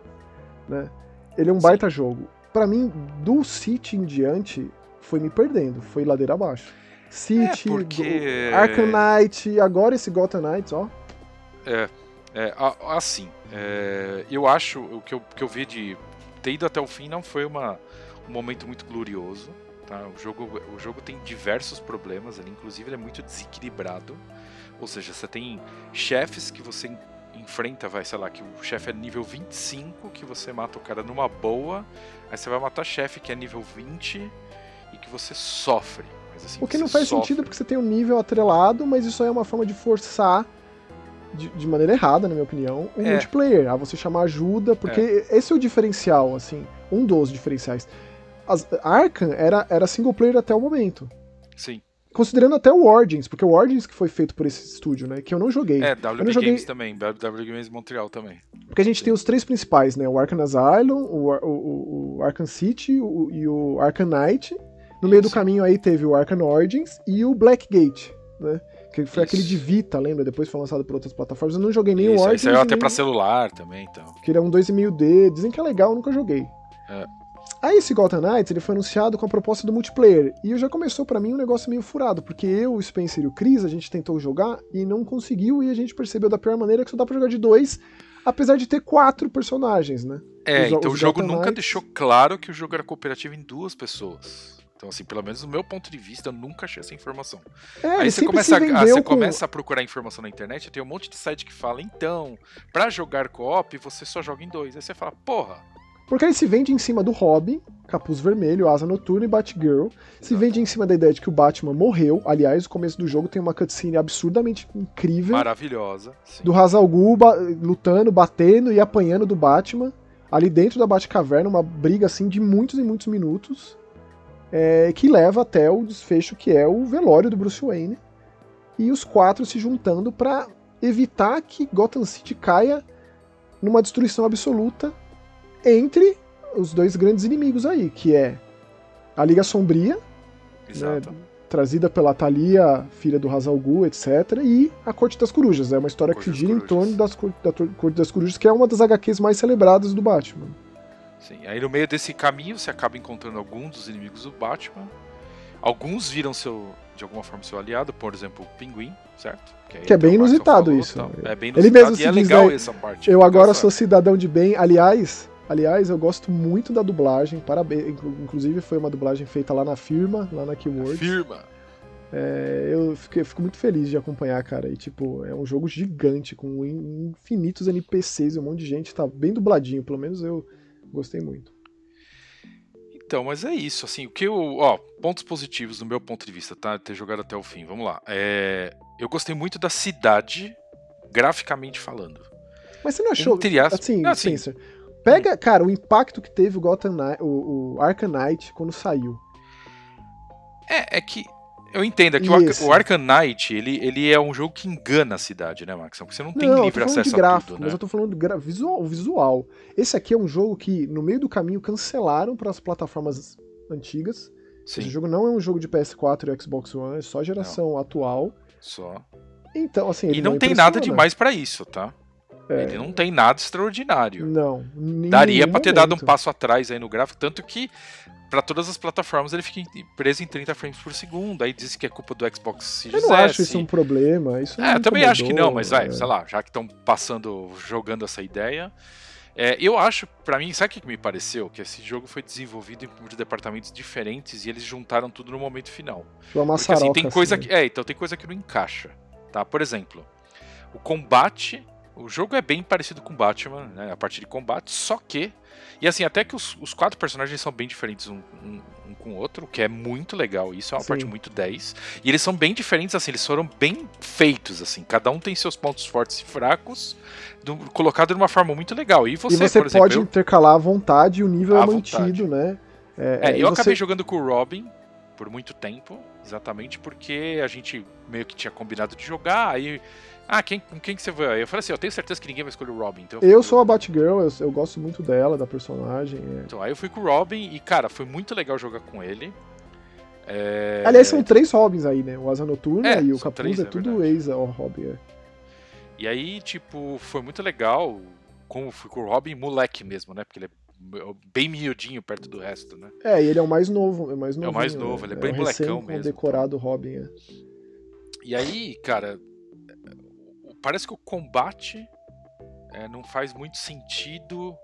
né, ele é um Sim. baita jogo. Pra mim, do City em diante, foi me perdendo, foi ladeira abaixo. City, É, porque- Arkham Knight, agora esse Gotham Knights, ó. É, a- assim, é, eu acho o que eu, que eu vi de ter ido até o fim não foi uma, um momento muito glorioso. Tá? O, jogo, o jogo tem diversos problemas ali, inclusive ele é muito desequilibrado. Ou seja, você tem chefes que você en- enfrenta, vai, sei lá, que o chefe é nível 25, que você mata o cara numa boa, aí você vai matar chefe que é nível 20 e que você sofre. Mas, assim, O que não faz sofre. sentido porque você tem um nível atrelado, mas isso aí é uma forma de forçar, de, de maneira errada, na minha opinião, o É. multiplayer. A você chamar ajuda, porque esse é o diferencial, assim, um dos diferenciais. As, Arkham era, era single player até o momento. Sim. Considerando até o Origins, porque o Origins que foi feito por esse estúdio, né? Que eu não joguei. É, WB não joguei- Games também, WB Games Montreal também. Porque a gente tem os três principais, né? O Arkham Asylum, o, o, o- Arkham City o- e o Arkham Knight. No meio do caminho aí teve o Arkham Origins e o Blackgate, né? Que foi Isso. aquele de Vita, lembra? Depois foi lançado por outras plataformas. Eu não joguei nem o Isso, aí Origins. saiu até nem pra celular também, então. que ele é um 2,5D. Dizem que é legal, eu nunca joguei. É. Aí esse Gotham Knights, ele foi anunciado com a proposta do multiplayer. E já começou pra mim um negócio meio furado, porque eu, o Spencer e o Chris, a gente tentou jogar e não conseguiu, e a gente percebeu da pior maneira que só dá pra jogar de dois, apesar de ter quatro personagens, né? É, Os- então os o jogo Gotham nunca Knights- deixou claro que o jogo era cooperativo em duas pessoas. Então, assim, pelo menos do meu ponto de vista, eu nunca achei essa informação. É, Aí você começa, a, ah, você com... começa a procurar informação na internet, tem um monte de site que fala, então, pra jogar co-op, você só joga em dois. Aí você fala, porra, Porque ele se vende em cima do Robin, Capuz Vermelho, Asa Noturna e Batgirl. Se vende em cima da ideia de que o Batman morreu. Aliás, o começo do jogo tem uma cutscene absurdamente incrível. Maravilhosa. Sim. Do Hazal Ghul ba lutando, batendo e apanhando do Batman. Ali dentro da Batcaverna, uma briga assim de muitos e muitos minutos. É, que leva até o desfecho que é o velório do Bruce Wayne. E os quatro se juntando para evitar que Gotham City caia numa destruição absoluta entre os dois grandes inimigos aí, que é a Liga Sombria, né, trazida pela Thalia, filha do Hazal Ghul, etc., e a Corte das Corujas. É uma história que gira em torno das, da Corte das Corujas, que é uma das HQs mais celebradas do Batman. Sim, aí no meio desse caminho você acaba encontrando alguns dos inimigos do Batman. Alguns viram seu, de alguma forma seu aliado, por exemplo, o Pinguim, certo? Que, que é bem inusitado falou, isso. É bem inusitado Ele mesmo e é legal essa parte. Eu agora sou cidadão de bem. Aliás, Aliás, eu gosto muito da dublagem, parabéns. Inclusive foi uma dublagem feita lá na firma, lá na Keywords. Firma. É, eu, fico, eu fico muito feliz de acompanhar, cara. E tipo, é um jogo gigante, com infinitos NPCs e um monte de gente. Tá bem dubladinho, pelo menos eu gostei muito. Então, mas é isso, assim, o que eu. Ó, pontos positivos do meu ponto de vista, tá? Ter jogado até o fim, vamos lá. É, eu gostei muito da cidade, graficamente falando. Mas você não achou. Entre assim, assim, Spencer, Pega, cara, o impacto que teve o Gotham Knight, o, o Arkham Knight quando saiu. É, é que eu entendo, é que o, o Arkham Knight, ele, ele é um jogo que engana a cidade, né, Max? Porque você não tem não, livre acesso de gráfico, a tudo, né? Mas eu tô falando de visual, visual. Esse aqui é um jogo que, no meio do caminho, cancelaram para as plataformas antigas. Sim. Esse jogo não é um jogo de PS4 e Xbox One, é só geração não. atual. Só. Então, assim. E não, não tem nada demais para isso, tá? É. Ele não tem nada extraordinário. Não. Daria para ter dado um passo atrás aí no gráfico, tanto que para todas as plataformas ele fica preso em 30 frames por segundo. Aí diz que é culpa do Xbox Series Eu não acho isso um problema. Isso é, eu também acho que não, mas vai, é. sei lá, já que estão passando, jogando essa ideia. É, eu acho, para mim, sabe o que me pareceu? Que esse jogo foi desenvolvido por departamentos diferentes e eles juntaram tudo no momento final. Uma Porque, assim, tem coisa assim. que, é, então tem coisa que não encaixa, tá? Por exemplo, o combate o jogo é bem parecido com Batman, né, a partir de combate, só que. E assim, até que os, os quatro personagens são bem diferentes um, um, um, com o outro, o que é muito legal. Isso é uma Sim. parte muito 10. E eles são bem diferentes, assim, eles foram bem feitos, assim. Cada um tem seus pontos fortes e fracos, do, colocado de uma forma muito legal. E você, e você exemplo, pode eu... intercalar à vontade e o nível é mantido, né? É, é, eu você... acabei jogando com o Robin por muito tempo, exatamente porque a gente meio que tinha combinado de jogar, aí ah, quem, com quem que você vai? Eu falei assim, eu tenho certeza que ninguém vai escolher o Robin. Então eu, eu sou a Batgirl, eu, eu gosto muito dela, da personagem. É. Então, aí eu fui com o Robin e, cara, foi muito legal jogar com ele. É... Aliás, são três Robins aí, né? O Asa Noturna é, e o Capuz três, é, é tudo ex-Robin. É. E aí, tipo, foi muito legal. Como fui com o Robin moleque mesmo, né? Porque ele é bem miudinho perto do resto, né? É, e ele é o mais novo, é o mais novo. É o mais novo, né? ele é bem é molecão mesmo. decorado Robin, é. E aí, cara, parece que o combate é, não faz muito sentido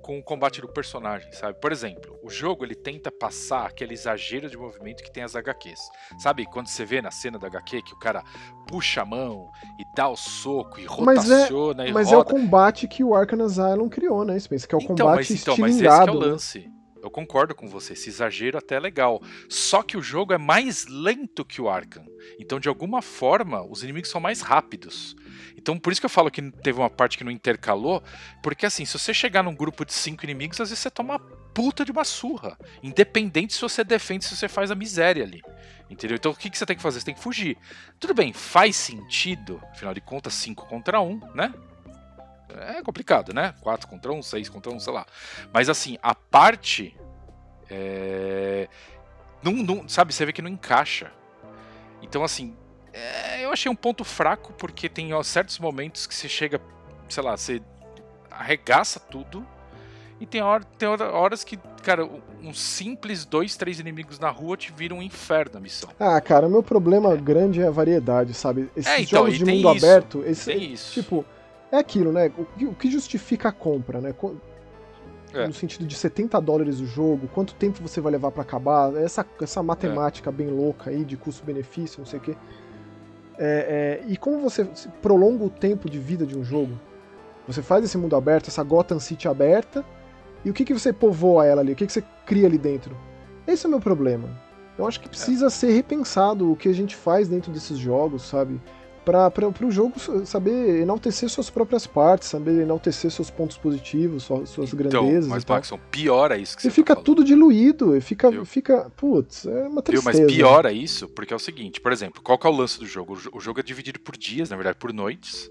com o combate do personagem, sabe? Por exemplo, o jogo ele tenta passar aquele exagero de movimento que tem as HQs. Sabe quando você vê na cena da HQ que o cara puxa a mão e dá o soco e rotaciona mas é, e mas roda. é o combate que o Arkham Asylum criou, né? Spencer? Que é o então, combate mas, então, mas esse é o lance. Eu concordo com você, esse exagero até é legal. Só que o jogo é mais lento que o Arkham. Então, de alguma forma, os inimigos são mais rápidos. Então, por isso que eu falo que teve uma parte que não intercalou, porque assim, se você chegar num grupo de cinco inimigos, às vezes você toma uma puta de uma surra. Independente se você defende, se você faz a miséria ali. Entendeu? Então o que, que você tem que fazer? Você tem que fugir. Tudo bem, faz sentido, afinal de contas, 5 contra 1, um, né? É complicado, né? 4 contra 1, um, 6 contra 1, um, sei lá. Mas assim, a parte. É... Não, não, sabe, você vê que não encaixa. Então, assim, é, eu achei um ponto fraco, porque tem ó, certos momentos que você chega, sei lá, você arregaça tudo. E tem, hora, tem horas que, cara, uns simples dois, três inimigos na rua te viram um inferno a missão. Ah, cara, o meu problema grande é a variedade, sabe? Esses é, então, jogos de mundo isso, aberto, esse, tem isso. tipo, é aquilo, né? O, que justifica a compra, né? É. No sentido de 70 dólares o jogo, quanto tempo você vai levar para acabar, essa, essa matemática é. bem louca aí de custo-benefício, não sei o quê. É, é, e como você prolonga o tempo de vida de um jogo? Você faz esse mundo aberto, essa Gotham City aberta, E o que, que você povoa ela ali? O que, que você cria ali dentro? Esse é o meu problema. Eu acho que precisa ser repensado o que a gente faz dentro desses jogos, sabe? Para o jogo saber enaltecer suas próprias partes, saber enaltecer seus pontos positivos, suas, suas então, grandezas. Mas, Maxon, piora isso que e você fica tá tudo diluído, e fica, fica. Putz, é uma tristeza. Viu? Mas piora isso, porque é o seguinte, por exemplo, qual que é o lance do jogo? O jogo é dividido por dias, na verdade, por noites.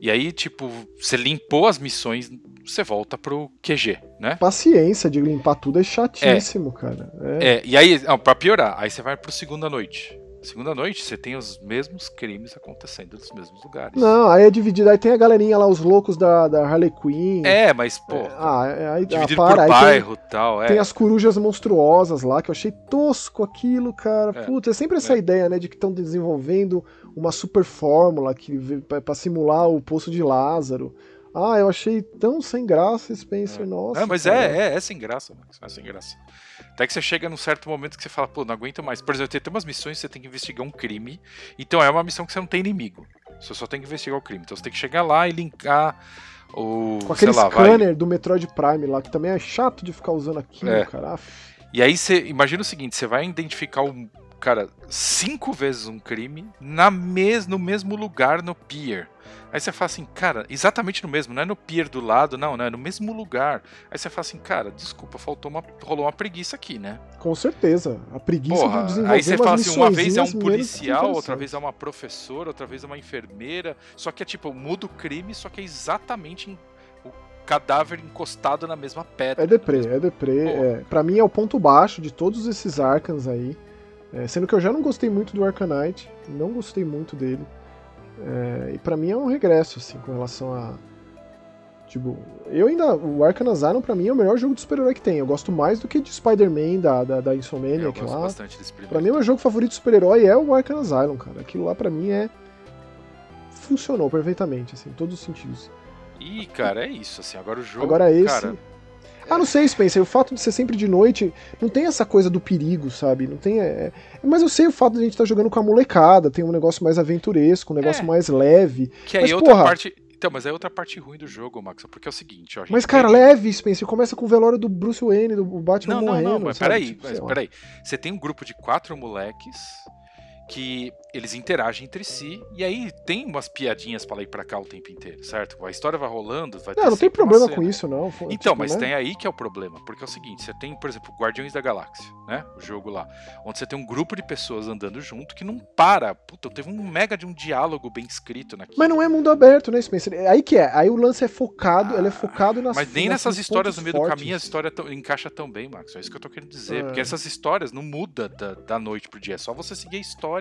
E aí, tipo, você limpou as missões, você volta pro QG, né? Paciência de limpar tudo é chatíssimo, é. cara. É. é. e aí, pra piorar, aí você vai pro segunda noite. Segunda noite, você tem os mesmos crimes acontecendo nos mesmos lugares. Não, aí é dividido. Aí tem a galerinha lá, os loucos da, da Harley Quinn. É, mas, pô. É, ah, é, aí, dividido ah, para, por bairro e tal, é. Tem as corujas monstruosas lá, que eu achei tosco aquilo, cara. É, Puta, é sempre essa é. ideia, né, de que estão desenvolvendo uma super fórmula que para simular o Poço de Lázaro. Ah, eu achei tão sem graça, Spencer, é. nossa. É, mas é, é, é sem graça, Max, é sem graça. Até que você chega num certo momento que você fala, pô, não aguento mais. Por exemplo, tem umas missões que você tem que investigar um crime. Então é uma missão que você não tem inimigo. Você só tem que investigar o crime. Então você tem que chegar lá e linkar o. Com aquele lá, scanner vai... do Metroid Prime lá, que também é chato de ficar usando aquilo, é. cara. E aí você. Imagina o seguinte: você vai identificar um. Cara, cinco vezes um crime na mes no mesmo lugar no pier. Aí você fala assim, cara, exatamente no mesmo, não é no pier do lado, não, não é no mesmo lugar. Aí você fala assim, cara, desculpa, faltou uma, rolou uma preguiça aqui, né? Com certeza, a preguiça Porra, de desenvolver Aí você fala assim, uma vez é um policial, outra vez é uma professora, outra vez é uma enfermeira, só que é tipo, muda o crime, só que é exatamente em, o cadáver encostado na mesma pedra. É deprê, mesmo... é deprê. É, pra mim é o ponto baixo de todos esses Arkans aí. É, sendo que eu já não gostei muito do Arcanite, não gostei muito dele. É, e para mim é um regresso, assim, com relação a. Tipo, eu ainda. O Asylum pra mim é o melhor jogo de super-herói que tem. Eu gosto mais do que de Spider-Man da, da, da Insomniac é, eu lá. Bastante desse pra mim, o meu jogo favorito de super-herói é o Asylum, cara. Aquilo lá pra mim é. Funcionou perfeitamente, assim, em todos os sentidos. E, cara, é isso, assim. Agora o jogo. Agora esse. Cara... Ah, não sei, Spencer. O fato de ser sempre de noite não tem essa coisa do perigo, sabe? Não tem. É... Mas eu sei o fato de a gente estar tá jogando com a molecada, tem um negócio mais aventuresco, um negócio é. mais leve. Que aí mas, outra porra, parte. Então, mas é outra parte ruim do jogo, Max, porque é o seguinte, ó, Mas, cara, tem... leve, Spencer. Começa com o velório do Bruce Wayne, do Batman não, morrendo. Não, não, mas peraí, tipo, mas peraí. Você tem um grupo de quatro moleques que eles interagem entre si e aí tem umas piadinhas para lá e para cá o tempo inteiro, certo? A história vai rolando, vai Não, não tem problema com isso não. Então, tipo, mas né? tem aí que é o problema, porque é o seguinte, você tem, por exemplo, Guardiões da Galáxia, né? O jogo lá, onde você tem um grupo de pessoas andando junto que não para. Puta, teve um mega de um diálogo bem escrito naquilo. Mas não é mundo aberto, né, Spencer? Aí que é, aí o lance é focado, ah, ele é focado nas Mas nem nessas histórias no meio fortes. do caminho a história encaixa tão bem, Max. É isso que eu tô querendo dizer, é. porque essas histórias não mudam da, da noite pro dia, é só você seguir a história,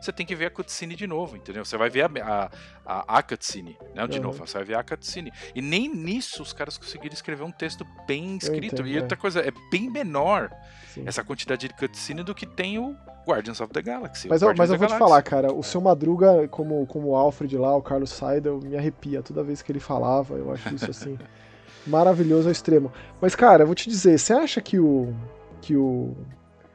você tem que ver a cutscene de novo, entendeu? Você vai ver a, a, a, cutscene, não de uhum. novo, você vai ver a cutscene. E nem nisso os caras conseguiram escrever um texto bem escrito. Entendo, e outra é. coisa, é bem menor Sim. essa quantidade de cutscene do que tem o Guardians of the Galaxy. Mas, eu, mas eu vou Galaxy. te falar, cara, o seu Madruga, como, como o Alfred lá, o Carlos Seidel, me arrepia toda vez que ele falava. Eu acho isso assim. maravilhoso ao extremo. Mas, cara, eu vou te dizer, você acha que o. que o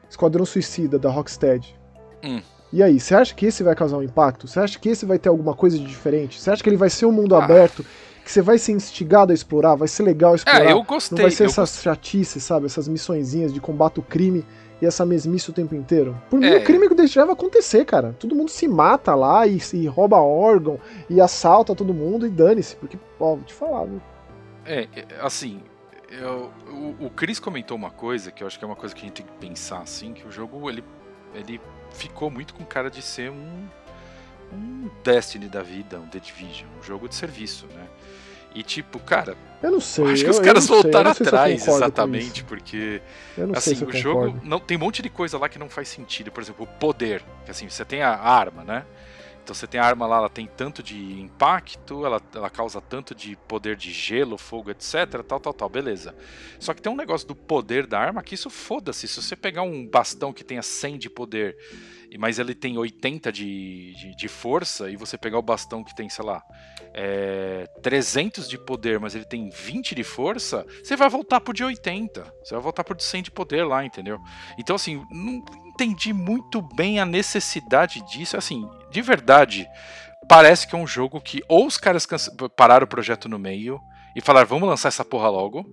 Esquadrão Suicida da Rocksteady hum. E aí, você acha que esse vai causar um impacto? Você acha que esse vai ter alguma coisa de diferente? Você acha que ele vai ser um mundo ah. aberto? Que você vai ser instigado a explorar? Vai ser legal é, explorar? É, eu gostei. Não vai ser essas gostei. chatices, sabe? Essas missõezinhas de combate ao crime e essa mesmice o tempo inteiro. Por é. mim, o crime que deixava acontecer, cara. Todo mundo se mata lá e, e rouba órgão e assalta todo mundo e dane-se. Porque, ó, vou te falar, viu? É, é assim, eu, o, o Chris comentou uma coisa que eu acho que é uma coisa que a gente tem que pensar, assim, que o jogo, ele, ele ficou muito com cara de ser um, um Destiny da vida, um The Division, um jogo de serviço, né? E tipo, cara. Eu não sei. Acho que os caras voltaram atrás, exatamente, porque. assim, o jogo. não Tem um monte de coisa lá que não faz sentido. Por exemplo, o poder. Que assim, você tem a arma, né? Então você tem a arma lá, ela tem tanto de impacto, ela, ela causa tanto de poder de gelo, fogo, etc. Tal, tal, tal, beleza. Só que tem um negócio do poder da arma que isso foda-se. Se você pegar um bastão que tenha 100 de poder, mas ele tem 80 de, de, de força, e você pegar o bastão que tem, sei lá, é, 300 de poder, mas ele tem 20 de força, você vai voltar pro de 80. Você vai voltar pro de 100 de poder lá, entendeu? Então, assim, não entendi muito bem a necessidade disso. Assim, de verdade, parece que é um jogo que ou os caras pararam o projeto no meio e falaram, vamos lançar essa porra logo,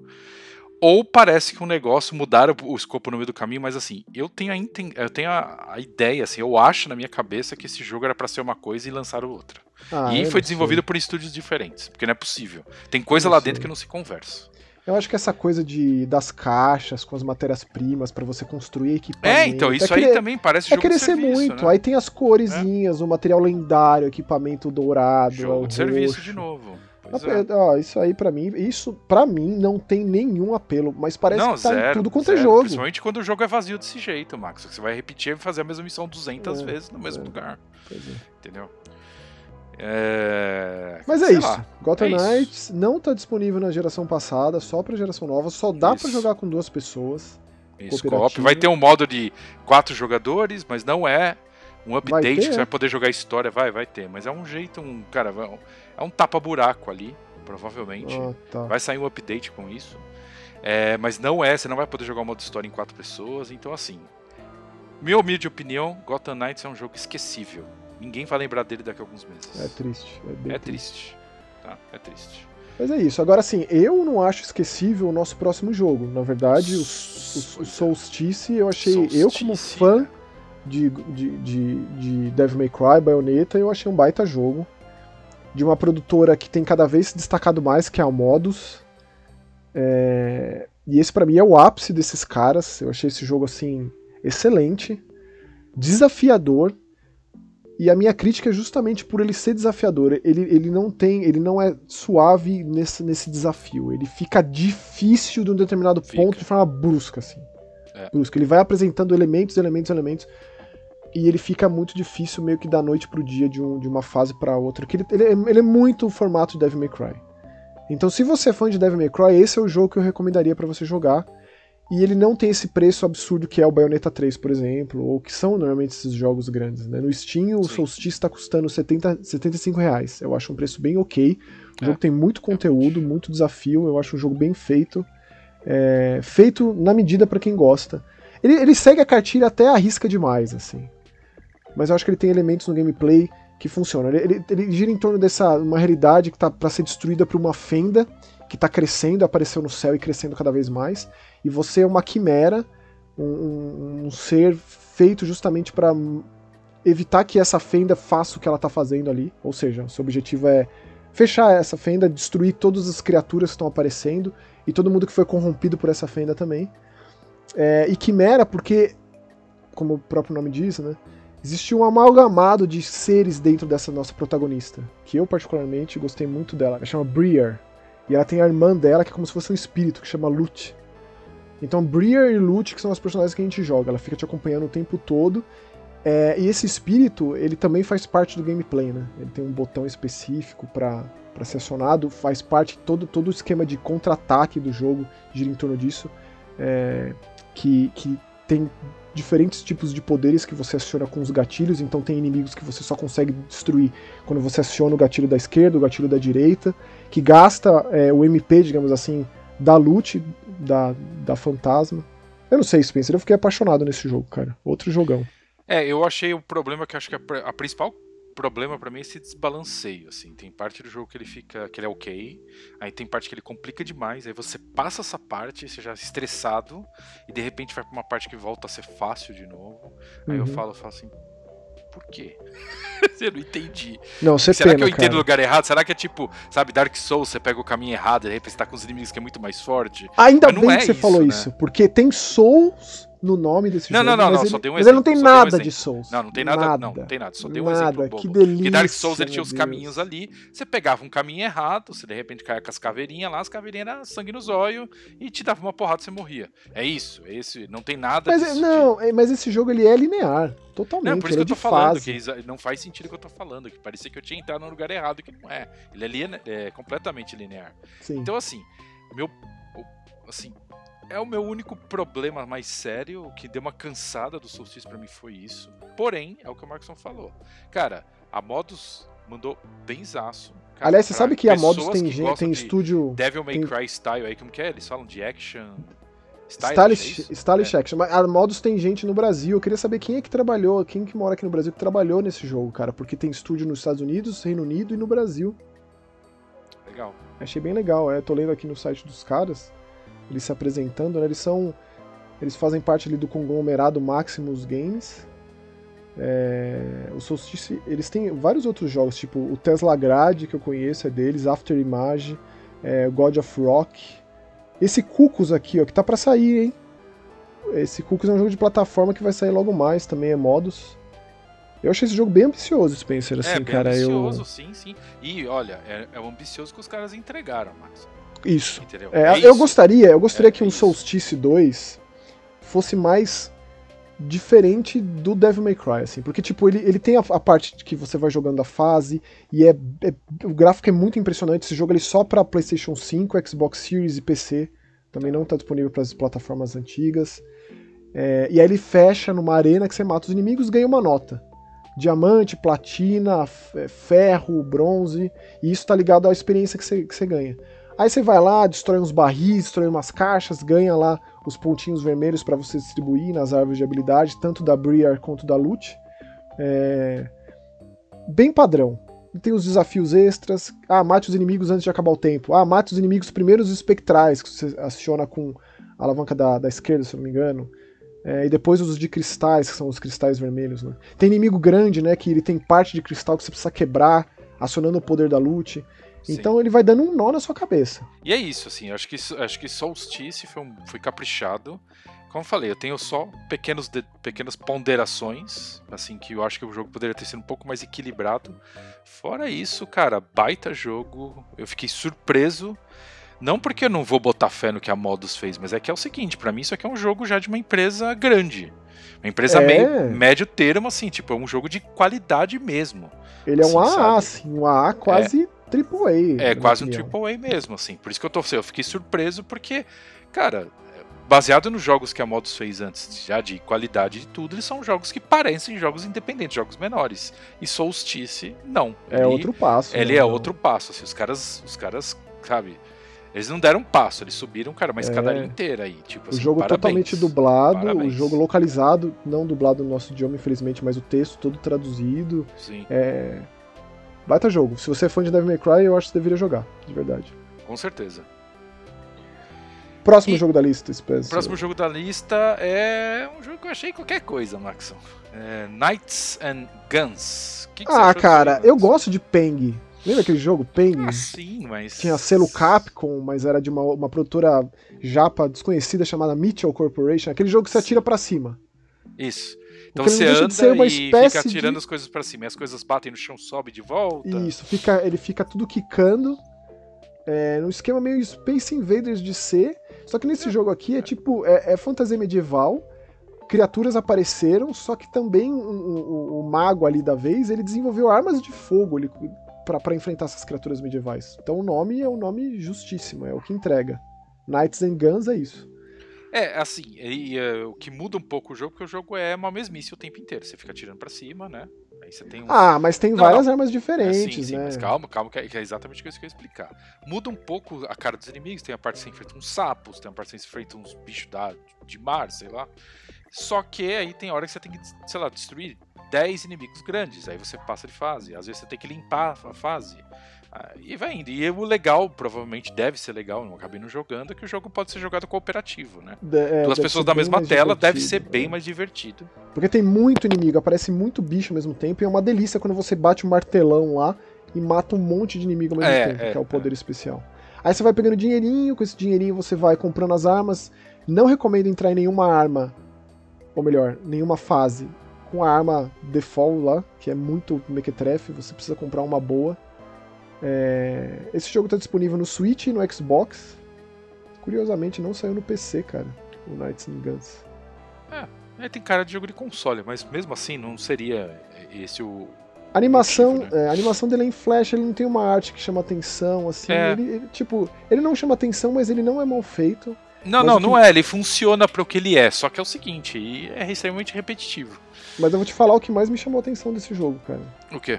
ou parece que um negócio mudaram o escopo no meio do caminho, mas assim, eu tenho a, eu tenho a, a ideia, assim, eu acho na minha cabeça que esse jogo era para ser uma coisa e lançaram outra. Ah, e foi desenvolvido sei. por estúdios diferentes, porque não é possível. Tem coisa lá sei. dentro que não se conversa. Eu acho que essa coisa de das caixas com as matérias-primas para você construir equipamento. É, então, isso é aí querer, também parece jogo é querer de serviço, ser muito. Né? Aí tem as coresinhas, é. o material lendário, equipamento dourado. Jogo de serviço de novo. É. Ó, isso aí para mim, isso para mim não tem nenhum apelo, mas parece não, que tá zero, em tudo quanto é zero, é jogo. Principalmente quando o jogo é vazio desse jeito, Max. Você vai repetir e fazer a mesma missão 200 é, vezes no mesmo é, lugar. É. Entendeu? É... Mas é isso. Lá. Gotham é Knights isso. não tá disponível na geração passada, só pra geração nova. Só dá para jogar com duas pessoas. Isso, Vai ter um modo de quatro jogadores, mas não é um update que você vai poder jogar história. Vai, vai ter. Mas é um jeito, um cara, é um tapa-buraco ali, provavelmente. Ah, tá. Vai sair um update com isso. É, mas não é, você não vai poder jogar o modo história em quatro pessoas. Então, assim, minha humilde opinião, Gotham Knights é um jogo esquecível. Ninguém vai lembrar dele daqui a alguns meses. É triste. É, é triste. Tá? É triste. Mas é isso. Agora, assim, eu não acho esquecível o nosso próximo jogo. Na verdade, o, o, o Solstice, eu achei. Solstice, eu, como fã né? de, de, de, de Devil May Cry, Bayonetta, eu achei um baita jogo. De uma produtora que tem cada vez se destacado mais, que é a Modus. É... E esse, para mim, é o ápice desses caras. Eu achei esse jogo, assim, excelente. Desafiador e a minha crítica é justamente por ele ser desafiador. Ele, ele não tem, ele não é suave nesse, nesse desafio. Ele fica difícil de um determinado fica. ponto de forma brusca, assim. É. Brusca. Ele vai apresentando elementos, elementos, elementos. E ele fica muito difícil meio que da noite pro dia, de, um, de uma fase para outra. Que ele, ele, é, ele é muito o formato de Devil May Cry. Então, se você é fã de Devil May Cry, esse é o jogo que eu recomendaria para você jogar. E ele não tem esse preço absurdo que é o Bayonetta 3, por exemplo, ou que são normalmente esses jogos grandes. Né? No Steam, o Sim. Solstice está custando 70, 75 reais. Eu acho um preço bem ok. O é. jogo tem muito conteúdo, muito desafio. Eu acho um jogo bem feito. É, feito na medida para quem gosta. Ele, ele segue a cartilha até arrisca demais, assim. Mas eu acho que ele tem elementos no gameplay que funcionam. Ele, ele, ele gira em torno dessa uma realidade que está para ser destruída por uma fenda que está crescendo, apareceu no céu e crescendo cada vez mais e você é uma quimera, um, um ser feito justamente para evitar que essa fenda faça o que ela está fazendo ali. Ou seja, seu objetivo é fechar essa fenda, destruir todas as criaturas que estão aparecendo e todo mundo que foi corrompido por essa fenda também. É, e quimera porque, como o próprio nome diz, né? Existe um amalgamado de seres dentro dessa nossa protagonista, que eu particularmente gostei muito dela. Ela chama Briar. E ela tem a irmã dela, que é como se fosse um espírito, que chama Lute. Então, Briar e Lute, que são as personagens que a gente joga, ela fica te acompanhando o tempo todo. É, e esse espírito, ele também faz parte do gameplay, né? Ele tem um botão específico para ser acionado, faz parte todo todo o esquema de contra-ataque do jogo gira em torno disso, é, que, que tem diferentes tipos de poderes que você aciona com os gatilhos, então tem inimigos que você só consegue destruir quando você aciona o gatilho da esquerda, o gatilho da direita, que gasta é, o MP, digamos assim, da loot da, da fantasma. Eu não sei, Spencer, eu fiquei apaixonado nesse jogo, cara. Outro jogão. É, eu achei o problema que acho que a, a principal problema para mim é esse desbalanceio, assim. Tem parte do jogo que ele fica, que ele é ok, aí tem parte que ele complica demais, aí você passa essa parte, você já é estressado, e de repente vai pra uma parte que volta a ser fácil de novo. Aí uhum. eu falo, eu falo assim, por quê? eu não entendi. Não, você Será pena, que eu entendo o lugar errado? Será que é tipo, sabe, Dark Souls, você pega o caminho errado e de repente você tá com os inimigos que é muito mais forte? Ainda bem é que você isso, falou né? isso, porque tem Souls no nome desse não, jogo. Não, não, não, só dei um exemplo. Mas ele não tem nada um de Souls. Não, não tem nada, nada, não, não tem nada, só dei um nada, exemplo bobo. Que delícia. Porque Dark Souls ele tinha os caminhos ali, você pegava um caminho errado, você de repente caia com as caveirinhas lá, as caveirinhas eram sangue nos olhos e te dava uma porrada e você morria. É isso, é esse, não tem nada Mas é, não, de... É, mas esse jogo ele é linear, totalmente. Não, por isso que eu tô falando, fase. que não faz sentido o que eu tô falando, que parecia que eu tinha entrado no lugar errado, que não é. Ele é, é completamente linear. Sim. Então assim, meu assim, é o meu único problema mais sério, o que deu uma cansada do Solstice para mim foi isso. Porém, é o que o Markson falou. Cara, a Modus mandou bem zaço. Aliás, você sabe que a Modus tem, gente, tem estúdio. Devil May tem... Cry style aí, como que é? Eles falam de action. Stylish, stylish, stylish é. action. Mas a Modus tem gente no Brasil. Eu queria saber quem é que trabalhou, quem que mora aqui no Brasil que trabalhou nesse jogo, cara. Porque tem estúdio nos Estados Unidos, Reino Unido e no Brasil. Legal. Achei bem legal. É, tô lendo aqui no site dos caras. Eles se apresentando, né? Eles são. Eles fazem parte ali do conglomerado Maximus Games. É, o Solstice, eles têm vários outros jogos, tipo o Tesla Grade, que eu conheço, é deles, After Image, é, God of Rock. Esse Cucos aqui, ó, que tá para sair, hein? Esse Cucos é um jogo de plataforma que vai sair logo mais, também é modus. Eu achei esse jogo bem ambicioso, Spencer, assim, é, bem cara. ambicioso, eu... sim, sim. E olha, é, é o ambicioso que os caras entregaram, Max. Isso. É, é eu gostaria, eu gostaria É que um isso. Solstice 2 fosse mais diferente do Devil May Cry, assim, porque tipo, ele, ele tem a, a parte que você vai jogando a fase e é, é- o gráfico é muito impressionante, esse jogo ele só para PlayStation 5, Xbox Series e PC, também não tá disponível para as plataformas antigas. É, e aí ele fecha numa arena que você mata os inimigos, ganha uma nota. Diamante, platina, f- ferro, bronze, e isso tá ligado à experiência que você, que você ganha. Aí você vai lá, destrói uns barris, destrói umas caixas, ganha lá os pontinhos vermelhos para você distribuir nas árvores de habilidade, tanto da Briar quanto da Loot. É... Bem padrão. Tem os desafios extras. Ah, mate os inimigos antes de acabar o tempo. Ah, mate os inimigos primeiros espectrais, que você aciona com a alavanca da, da esquerda, se eu não me engano. É, e depois os de cristais, que são os cristais vermelhos. Né? Tem inimigo grande, né? Que ele tem parte de cristal que você precisa quebrar, acionando o poder da loot. Sim. Então ele vai dando um nó na sua cabeça. E é isso, assim, acho que, acho que Solstice foi, um- foi caprichado. Como eu falei, eu tenho só pequenos de- pequenas ponderações, assim, que eu acho que o jogo poderia ter sido um pouco mais equilibrado. Fora isso, cara, baita jogo. Eu fiquei surpreso. Não porque eu não vou botar fé no que a Modus fez, mas é que é o seguinte, pra mim isso aqui é um jogo já de uma empresa grande. Uma empresa É. meio médio termo, assim, tipo, é um jogo de qualidade mesmo. Ele é um Sim, AA, sabe? assim, um AA quase triple A. É quase um opinião. triple A mesmo, assim. Por isso que eu tô, eu fiquei surpreso, porque, cara, baseado nos jogos que a Modus fez antes, já de qualidade de tudo, eles são jogos que parecem jogos independentes, jogos menores. E Solstice, não. É Ele- outro passo. Ele né? é outro passo, assim. Os caras, os caras, sabe? Eles não deram um passo, eles subiram, cara, uma escadaria inteira aí. Tipo, É. O assim, jogo parabéns. totalmente dublado, Parabéns. o jogo localizado, não dublado no nosso idioma, infelizmente, mas o texto todo traduzido. Sim, É. Baita jogo. Se você é fã de Devil May Cry, eu acho que você deveria jogar, de verdade. com certeza. Próximo E- jogo da lista, Spencer. O próximo jogo da lista é um jogo que eu achei qualquer coisa, Maxon. É Knights and Guns. Que que Ah, cara, eu gosto de Peng. Lembra aquele jogo, Peng? Ah, sim, mas. Tinha selo Capcom, mas era de uma, uma produtora japa desconhecida chamada Mitchell Corporation. Aquele jogo que você atira pra cima. Isso. Então você anda de ser uma e fica tirando de- as coisas pra cima. As coisas batem no chão, sobe de volta. Isso, fica, ele fica tudo quicando. É, num esquema meio Space Invaders de ser. Só que nesse jogo aqui é tipo. É, é fantasia medieval. Criaturas apareceram, só que também o, o- o mago ali da vez ele desenvolveu armas de fogo pra enfrentar essas criaturas medievais. Então o nome é um nome justíssimo, é o que entrega. Knights and Guns é isso. É, assim, e, é, o que muda um pouco o jogo, porque o jogo é uma mesmice o tempo inteiro. Você fica tirando pra cima, né? Aí você tem um. Ah, mas tem Não, várias não. armas É, diferentes, sim, sim, né? mas calma, calma, que é, que é exatamente isso que eu ia explicar. Muda um pouco a cara dos inimigos, tem a parte que você enfrenta uns sapos, tem a parte que você enfrenta uns bichos da, de mar, sei lá. Só que aí tem hora que você tem que, sei lá, destruir 10 inimigos grandes, aí você passa de fase. Às vezes você tem que limpar a fase. Ah, E vai indo. E o legal, provavelmente deve ser legal, não acabei não jogando, é que o jogo pode ser jogado cooperativo, né? De- é, Duas pessoas da mesma tela deve ser bem é. mais divertido. Porque tem muito inimigo, aparece muito bicho ao mesmo tempo, e é uma delícia quando você bate o martelão lá e mata um monte de inimigo ao mesmo É, tempo, é, que é o poder especial. Aí você vai pegando dinheirinho, com esse dinheirinho você vai comprando as armas. Não recomendo entrar em nenhuma arma, ou melhor, nenhuma fase com a arma default lá, que é muito mequetrefe, você precisa comprar uma boa. É, Esse jogo está disponível no Switch e no Xbox. Curiosamente não saiu no PC, cara, o Knights and Guns. É, tem cara de jogo de console, mas mesmo assim não seria esse o. A animação, motivo, é, a animação dele é em flash, ele não tem uma arte que chama atenção, assim. É. Ele, ele, tipo, ele não chama atenção, mas ele não é mal feito. Não, não, que- não é. Ele funciona para o que ele é. Só que é o seguinte, e é extremamente repetitivo. Mas eu vou te falar o que mais me chamou a atenção desse jogo, cara. O quê?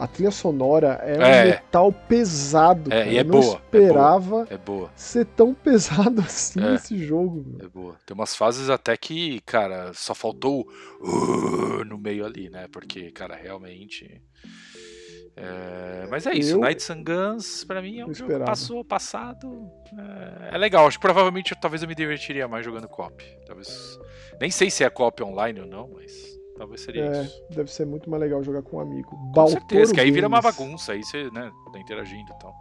A trilha sonora é, um É. metal pesado, É, cara. e é eu não boa, é esperava É boa, ser tão pesado assim É. esse jogo. meu. é boa. Tem umas fases até que, cara, só faltou uh no meio ali, né? Porque, cara, realmente. É, mas é isso, Eu- Knights and Guns pra mim é um jogo esperava. passou, passado. É, é legal, acho que provavelmente talvez eu me divertiria mais jogando co-op. Talvez. Nem sei se é co-op online ou não, mas talvez seria É, isso. deve ser muito mais legal jogar com um amigo. Com Baltoro certeza, que aí vira uma bagunça, aí você, né, tá interagindo e tal.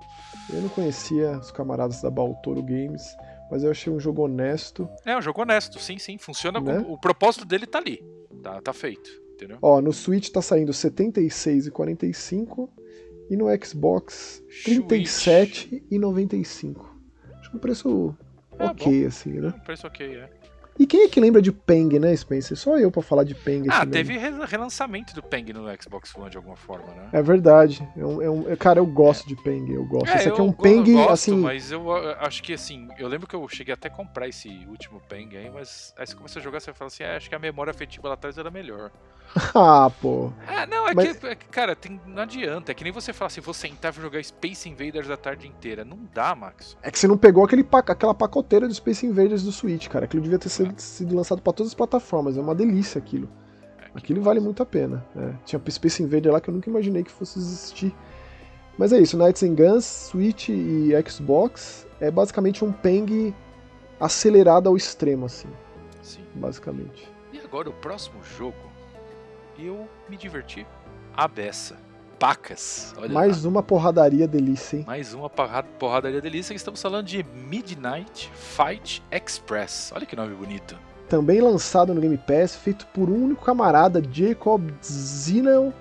Eu não conhecia os camaradas da Baltoro Games, mas eu achei um jogo honesto. É um jogo honesto, sim, sim, funciona Né? com. O propósito dele tá ali. Tá, tá feito, entendeu? Ó, no Switch tá saindo 76,45 e no Xbox 37,95. Acho que um preço É, ok, assim, né? Um preço ok, é. E quem é que lembra de Peng, né, Spencer? Só eu pra falar de Peng Ah, teve mesmo. re- relançamento do Peng no Xbox One de alguma forma, né? É verdade. É um, é um- cara, eu gosto de Peng, eu gosto. Esse aqui é eu um Peng, gosto, assim. Mas eu acho que assim, eu lembro que eu cheguei até a comprar esse último Peng aí, mas aí você começa a jogar, você fala assim, é, acho que a memória afetiva lá atrás era melhor. Ah, pô. Ah, não, é, Mas- que, é que, cara, tem, não adianta. É que nem você falar assim, vou sentar e vou jogar Space Invaders a tarde inteira. Não dá, Max. É que você não pegou aquele aquela pacoteira do Space Invaders do Switch, cara. Aquilo devia ter sido, sido lançado pra todas as plataformas. É uma delícia aquilo. É, Aquilo vale muito a pena. né? Tinha Space Invader lá que eu nunca imaginei que fosse existir. Mas é isso, Knights and Guns, Switch e Xbox é basicamente um Peng acelerado ao extremo, assim, Sim. basicamente. E agora o próximo jogo, eu me diverti a beça. Pacas. Olha lá. Mais uma porradaria delícia, hein? Mais uma porra- porradaria delícia que estamos falando de Midnight Fight Express. Olha que nome bonito. Também lançado no Game Pass, feito por um único camarada, Jacob Zinel,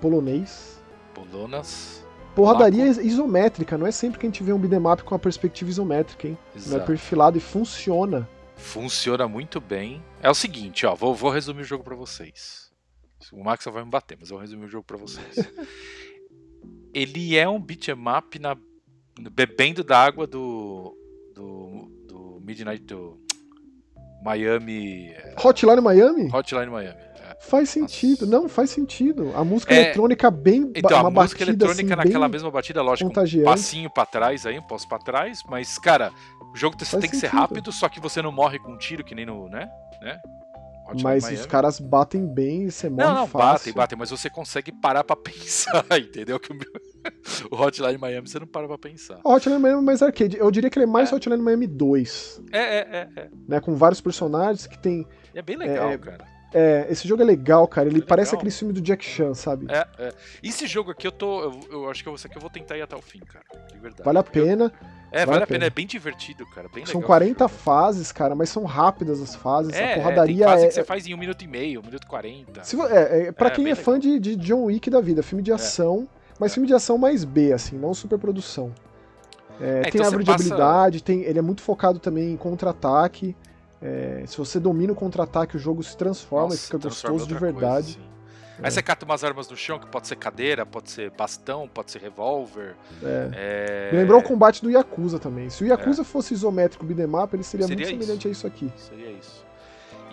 polonês. Polonas. Porradaria isométrica, não é sempre que a gente vê um beat'em up com a perspectiva isométrica, hein? Não é Exato. perfilado e funciona. Funciona muito bem. É o seguinte, ó, vou, vou resumir o jogo pra vocês. O Max só vai me bater, mas eu vou resumir o jogo pra vocês. Ele é um beat'em up na, bebendo da água do, do, do Midnight do Miami, é, Hotline Miami? Hotline Miami. é. Faz sentido, não, faz sentido. A música É, eletrônica bem. Então, uma a música batida, eletrônica assim, naquela mesma batida, lógico, um contagiante. passinho pra trás aí, um passo pra trás, mas, cara, o jogo tem, Faz tem que ser rápido, só que você não morre com um tiro, que nem no, né? né? Hotline Mas Miami. os caras batem bem e você morre Não, não, fácil. batem, batem, mas você consegue parar pra pensar, entendeu? Que o, meu- o Hotline Miami você não para pra pensar. O Hotline Miami é mais arcade. Eu diria que ele é mais É. Hotline Miami 2, É, é, é, é. né? Com vários personagens que tem. É bem legal, É, cara. É, esse jogo é legal, cara. Ele É parece legal. aquele filme do Jack Chan, sabe? É, é. Esse jogo aqui eu tô. Eu, eu acho que esse aqui eu vou tentar ir até o fim, cara. De verdade. Vale a Porque eu- pena. É, vale a pena. pena. É bem divertido, cara. Bem São legal 40 esse jogo. fases, cara, mas são rápidas as fases. É, a é, porradaria tem fase é. que você faz em um minuto e meio, um minuto e quarenta. Se é, é, pra É, quem é fã de, de John Wick da vida, filme de ação, mas É. filme de ação mais B, assim, não superprodução. É, É, tem então árvore de passa- habilidade, tem, ele é muito focado também em contra-ataque. É, se você domina o contra-ataque, o jogo se transforma Nossa, e fica transforma gostoso de coisa, verdade. assim. É. Aí você cata umas armas no chão, que pode ser cadeira, pode ser bastão, pode ser revólver. É. É... Me lembrou o combate do Yakuza também. Se o Yakuza fosse isométrico beat'em up, ele seria, Seria muito isso. semelhante a isso aqui. Seria isso.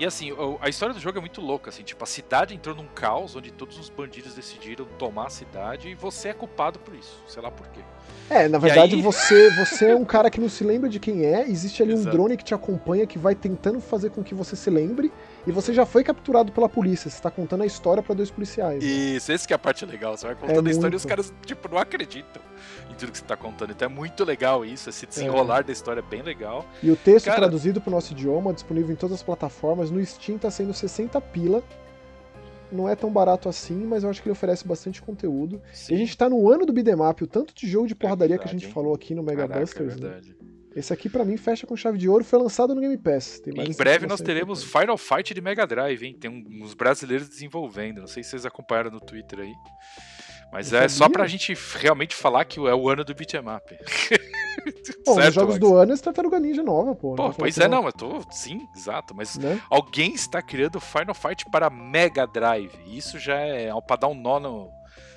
E assim, a história do jogo é muito louca, assim, tipo, a cidade entrou num caos onde todos os bandidos decidiram tomar a cidade e você é culpado por isso, sei lá por quê. É, na verdade, aí- você, você é um cara que não se lembra de quem é, existe ali um Exato. drone que te acompanha, que vai tentando fazer com que você se lembre, e você já foi capturado pela polícia, você tá contando a história pra dois policiais. né? Isso, essa que é a parte legal, você vai contando a história e os muito. caras, tipo, não acreditam em tudo que você tá contando. Então é muito legal isso, esse desenrolar da história é bem legal. E o texto Cara- traduzido pro nosso idioma, disponível em todas as plataformas, no Steam tá sendo 60 pila. Não é tão barato assim, mas eu acho que ele oferece bastante conteúdo. E a gente tá no ano do beat'em up, o tanto de jogo de porradaria que a É verdade, gente hein? falou aqui no Mega Caraca, Busters, é né? Esse aqui pra mim fecha com chave de ouro, foi lançado no Game Pass. Em breve nós teremos. Final Fight de Mega Drive, hein? Tem uns brasileiros desenvolvendo. Não sei se vocês acompanharam no Twitter aí. Mas Não é só sabia. pra gente realmente falar que é o ano do beat'em up. Bom, nos Certo, jogos Max? do ano é Tartaruga Ninja nova, pô. Pô, Não pois é, não, eu tô. Sim, exato. Mas Né? alguém está criando Final Fight para Mega Drive. Isso já é pra dar um nó no,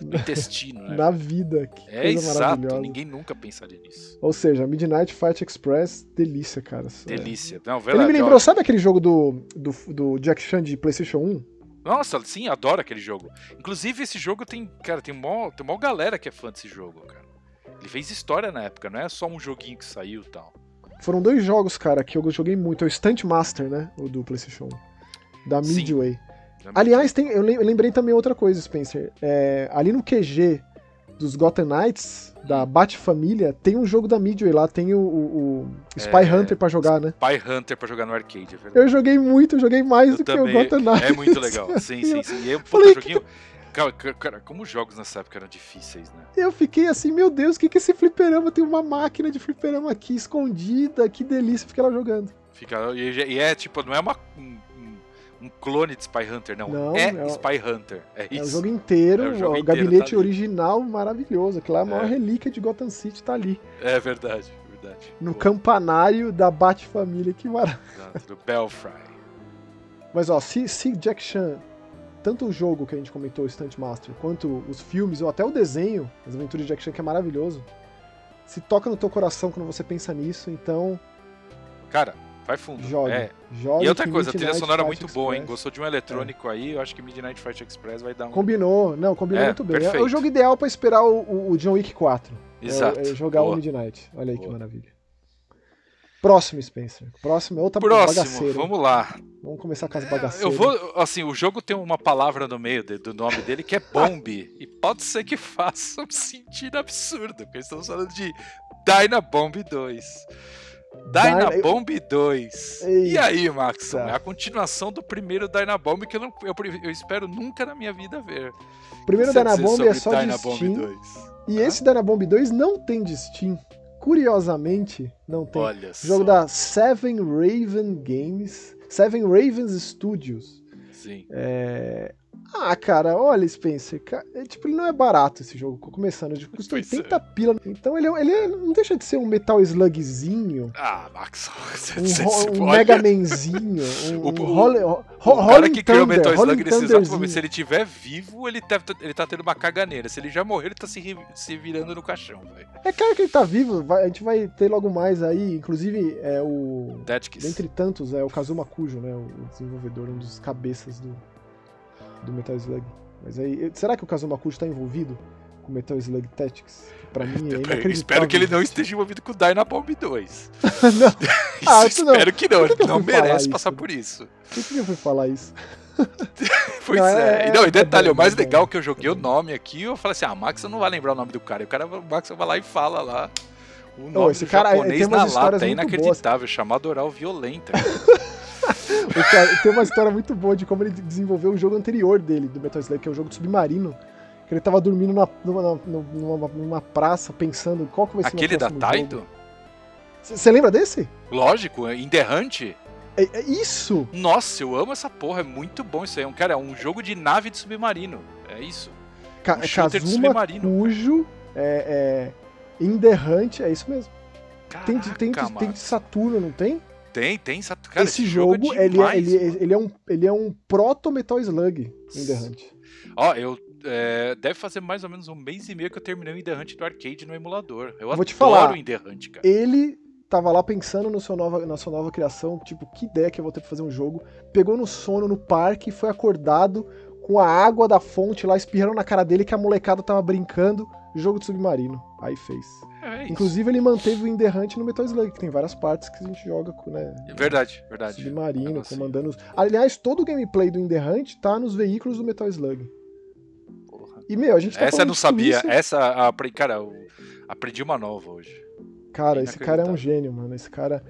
no intestino, né? Na vida, que É coisa exato, ninguém nunca pensaria nisso. Ou seja, Midnight Fight Express, delícia, cara. É. Delícia. Não, Ele verdade, me lembrou, sabe aquele jogo do, do, do Jack Chan de PlayStation 1? Nossa, sim, adoro aquele jogo. Inclusive, esse jogo tem, cara, tem mó, tem mó galera que é fã desse jogo, cara. Ele fez história na época, não é só um joguinho que saiu e tal. Foram dois jogos, cara, que eu joguei muito. É o Stunt Master, né? O do PlayStation 1. Da Sim. Midway. Né? Aliás, tem, eu lem- eu lembrei também outra coisa, Spencer. É, ali no QG dos Gotham Knights, da Bat-Família, tem um jogo da Midway lá, tem o, o, o Spy É, Hunter pra jogar, né? Spy Hunter pra jogar no arcade, é verdade. Eu joguei muito, eu joguei mais Eu do que o também. Gotham Knights. É muito legal. Sim, sim, sim. E aí, puta, Falei, joguinho. Cara, cara, como os jogos nessa época eram difíceis, né? Eu fiquei assim, meu Deus, o que que é esse fliperama? Tem uma máquina de fliperama aqui escondida, que delícia, fiquei lá jogando. Fica, e, e é tipo, não é uma, um, um- clone de Spy Hunter, não. Não, é, é Spy Hunter. É É o isso. jogo inteiro, É o jogo o inteiro, gabinete tá original maravilhoso, que lá é a maior relíquia de Gotham City, tá ali. É verdade, verdade. No campanário da Bat-Família, que maravilha. Do Belfry. Mas ó, se, se Jack Chan, tanto o jogo que a gente comentou, o Stunt Master, quanto os filmes, ou até o desenho, As Aventuras de Jack Chan, que é maravilhoso, se toca no teu coração quando você pensa nisso, então Cara, vai fundo. jogue. É. jogue E outra que coisa, a trilha Midnight sonora é muito boa, hein? Express- Gostou de um eletrônico aí, eu acho que Midnight Fight Express vai dar um. Combinou, não, combinou É, muito bem. É perfeito. o jogo ideal pra esperar o, o- John Wick 4. É- Exato. É, jogar Boa. o Midnight. Olha aí que Boa. maravilha. Próximo, Spencer. Próximo é outra Próximo, bagaceira. vamos lá. Vamos começar com as Eu bagaceiras. vou, assim, o jogo tem uma palavra no meio de- do nome dele que é bomb. e pode ser que faça um sentido absurdo, porque estamos falando de Dynabomb 2. Dyna- Dynabomb 2. E Eita. aí, Maxon? É a continuação do primeiro Dynabomb que eu, não, eu, eu espero nunca na minha vida ver. O primeiro Dynabomb é só de Dynabomb Steam. 2. E Hã? esse Dynabomb 2 não tem de Steam. Curiosamente, não tem. Olha O jogo só. da Seven Raven Games. Seven Ravens Studios. Sim. É... Ah, cara, olha, Spencer. ca- é, tipo, ele não é barato esse jogo. Começando, ele custa Pois é. 80 pila. Então ele, é- ele é- não deixa de ser um Metal Slugzinho. Ah, Maxon. você- Um, você- um Mega Manzinho. Um, O- um o- Rolling, ro- O cara que criou o Thunder, Metal Slug Rolling nesse exato momento, se ele tiver vivo, ele, deve tá- ele tá tendo uma caganeira. Se ele já morreu, ele tá se, se virando no caixão, velho. É claro que ele tá vivo, vai- a gente vai ter logo mais aí, inclusive é o. Kiss. Dentre tantos, é o Kazuma Kujo, né? O desenvolvedor, um dos cabeças do, do Metal Slug. Mas aí, será que o Kazuma Kujo tá envolvido com Metal Slug Tactics? Pra mim é Eu espero que ele não esteja envolvido com o Dynabomb 2. não, Ah, Isso, isso não. espero que não. Ele não merece isso? passar por isso. por que eu fui falar isso? Pois Não, é. é- E não, é e detalhe, bom, o mais é legal é que eu joguei o nome aqui eu falei assim: ah, Max não vai lembrar o nome do cara. E o cara, o Max vai lá e fala lá. O nome esse do cara, japonês tem umas na lata, é inacreditável, chamado oral violenta. Cara- tem uma história muito boa de como ele desenvolveu o jogo anterior dele, do Metal Slug, que é o jogo do submarino. Que ele tava dormindo na- numa, numa, numa praça, pensando qual que vai ser o Aquele da Taito? Você lembra desse? Lógico, é Inderrante. É, é isso! Nossa, eu amo essa porra, é muito bom isso aí. Cara, é um jogo de nave de submarino. É isso. Ca Um shooter de Kazuma submarino. Cujo é, é In The Hunt, é isso mesmo. Tem de, tem, de, Caraca, tem de. Saturno, não tem? Tem, tem. Cara, esse, jogo, é ele, é, demais, ele, é- mano. ele é um, ele é um proto Metal Slug In The Hunt. Ó, eu. é, deve fazer mais ou menos um mês e meio que eu terminei o In The Hunt do arcade no emulador. Eu Vou te falar, o In The Hunt, cara. Ele tava lá pensando no seu nova, na sua nova criação, tipo, que ideia que eu vou ter pra fazer um jogo. Pegou no sono no parque, foi acordado com a água da fonte lá espirrando na cara dele que a molecada tava brincando, jogo de submarino. Aí fez. É. Inclusive ele manteve o In The Hunt no Metal Slug, que tem várias partes que a gente joga com, né? Verdade, verdade. Submarino, Negocinho. comandando os... Aliás, todo o gameplay do In The Hunt tá nos veículos do Metal Slug. Porra. E, meu, a gente tá Essa eu não sabia. isso- Essa, a- cara, eu aprendi uma nova hoje. Cara, esse cara é um gênio, mano. Esse cara.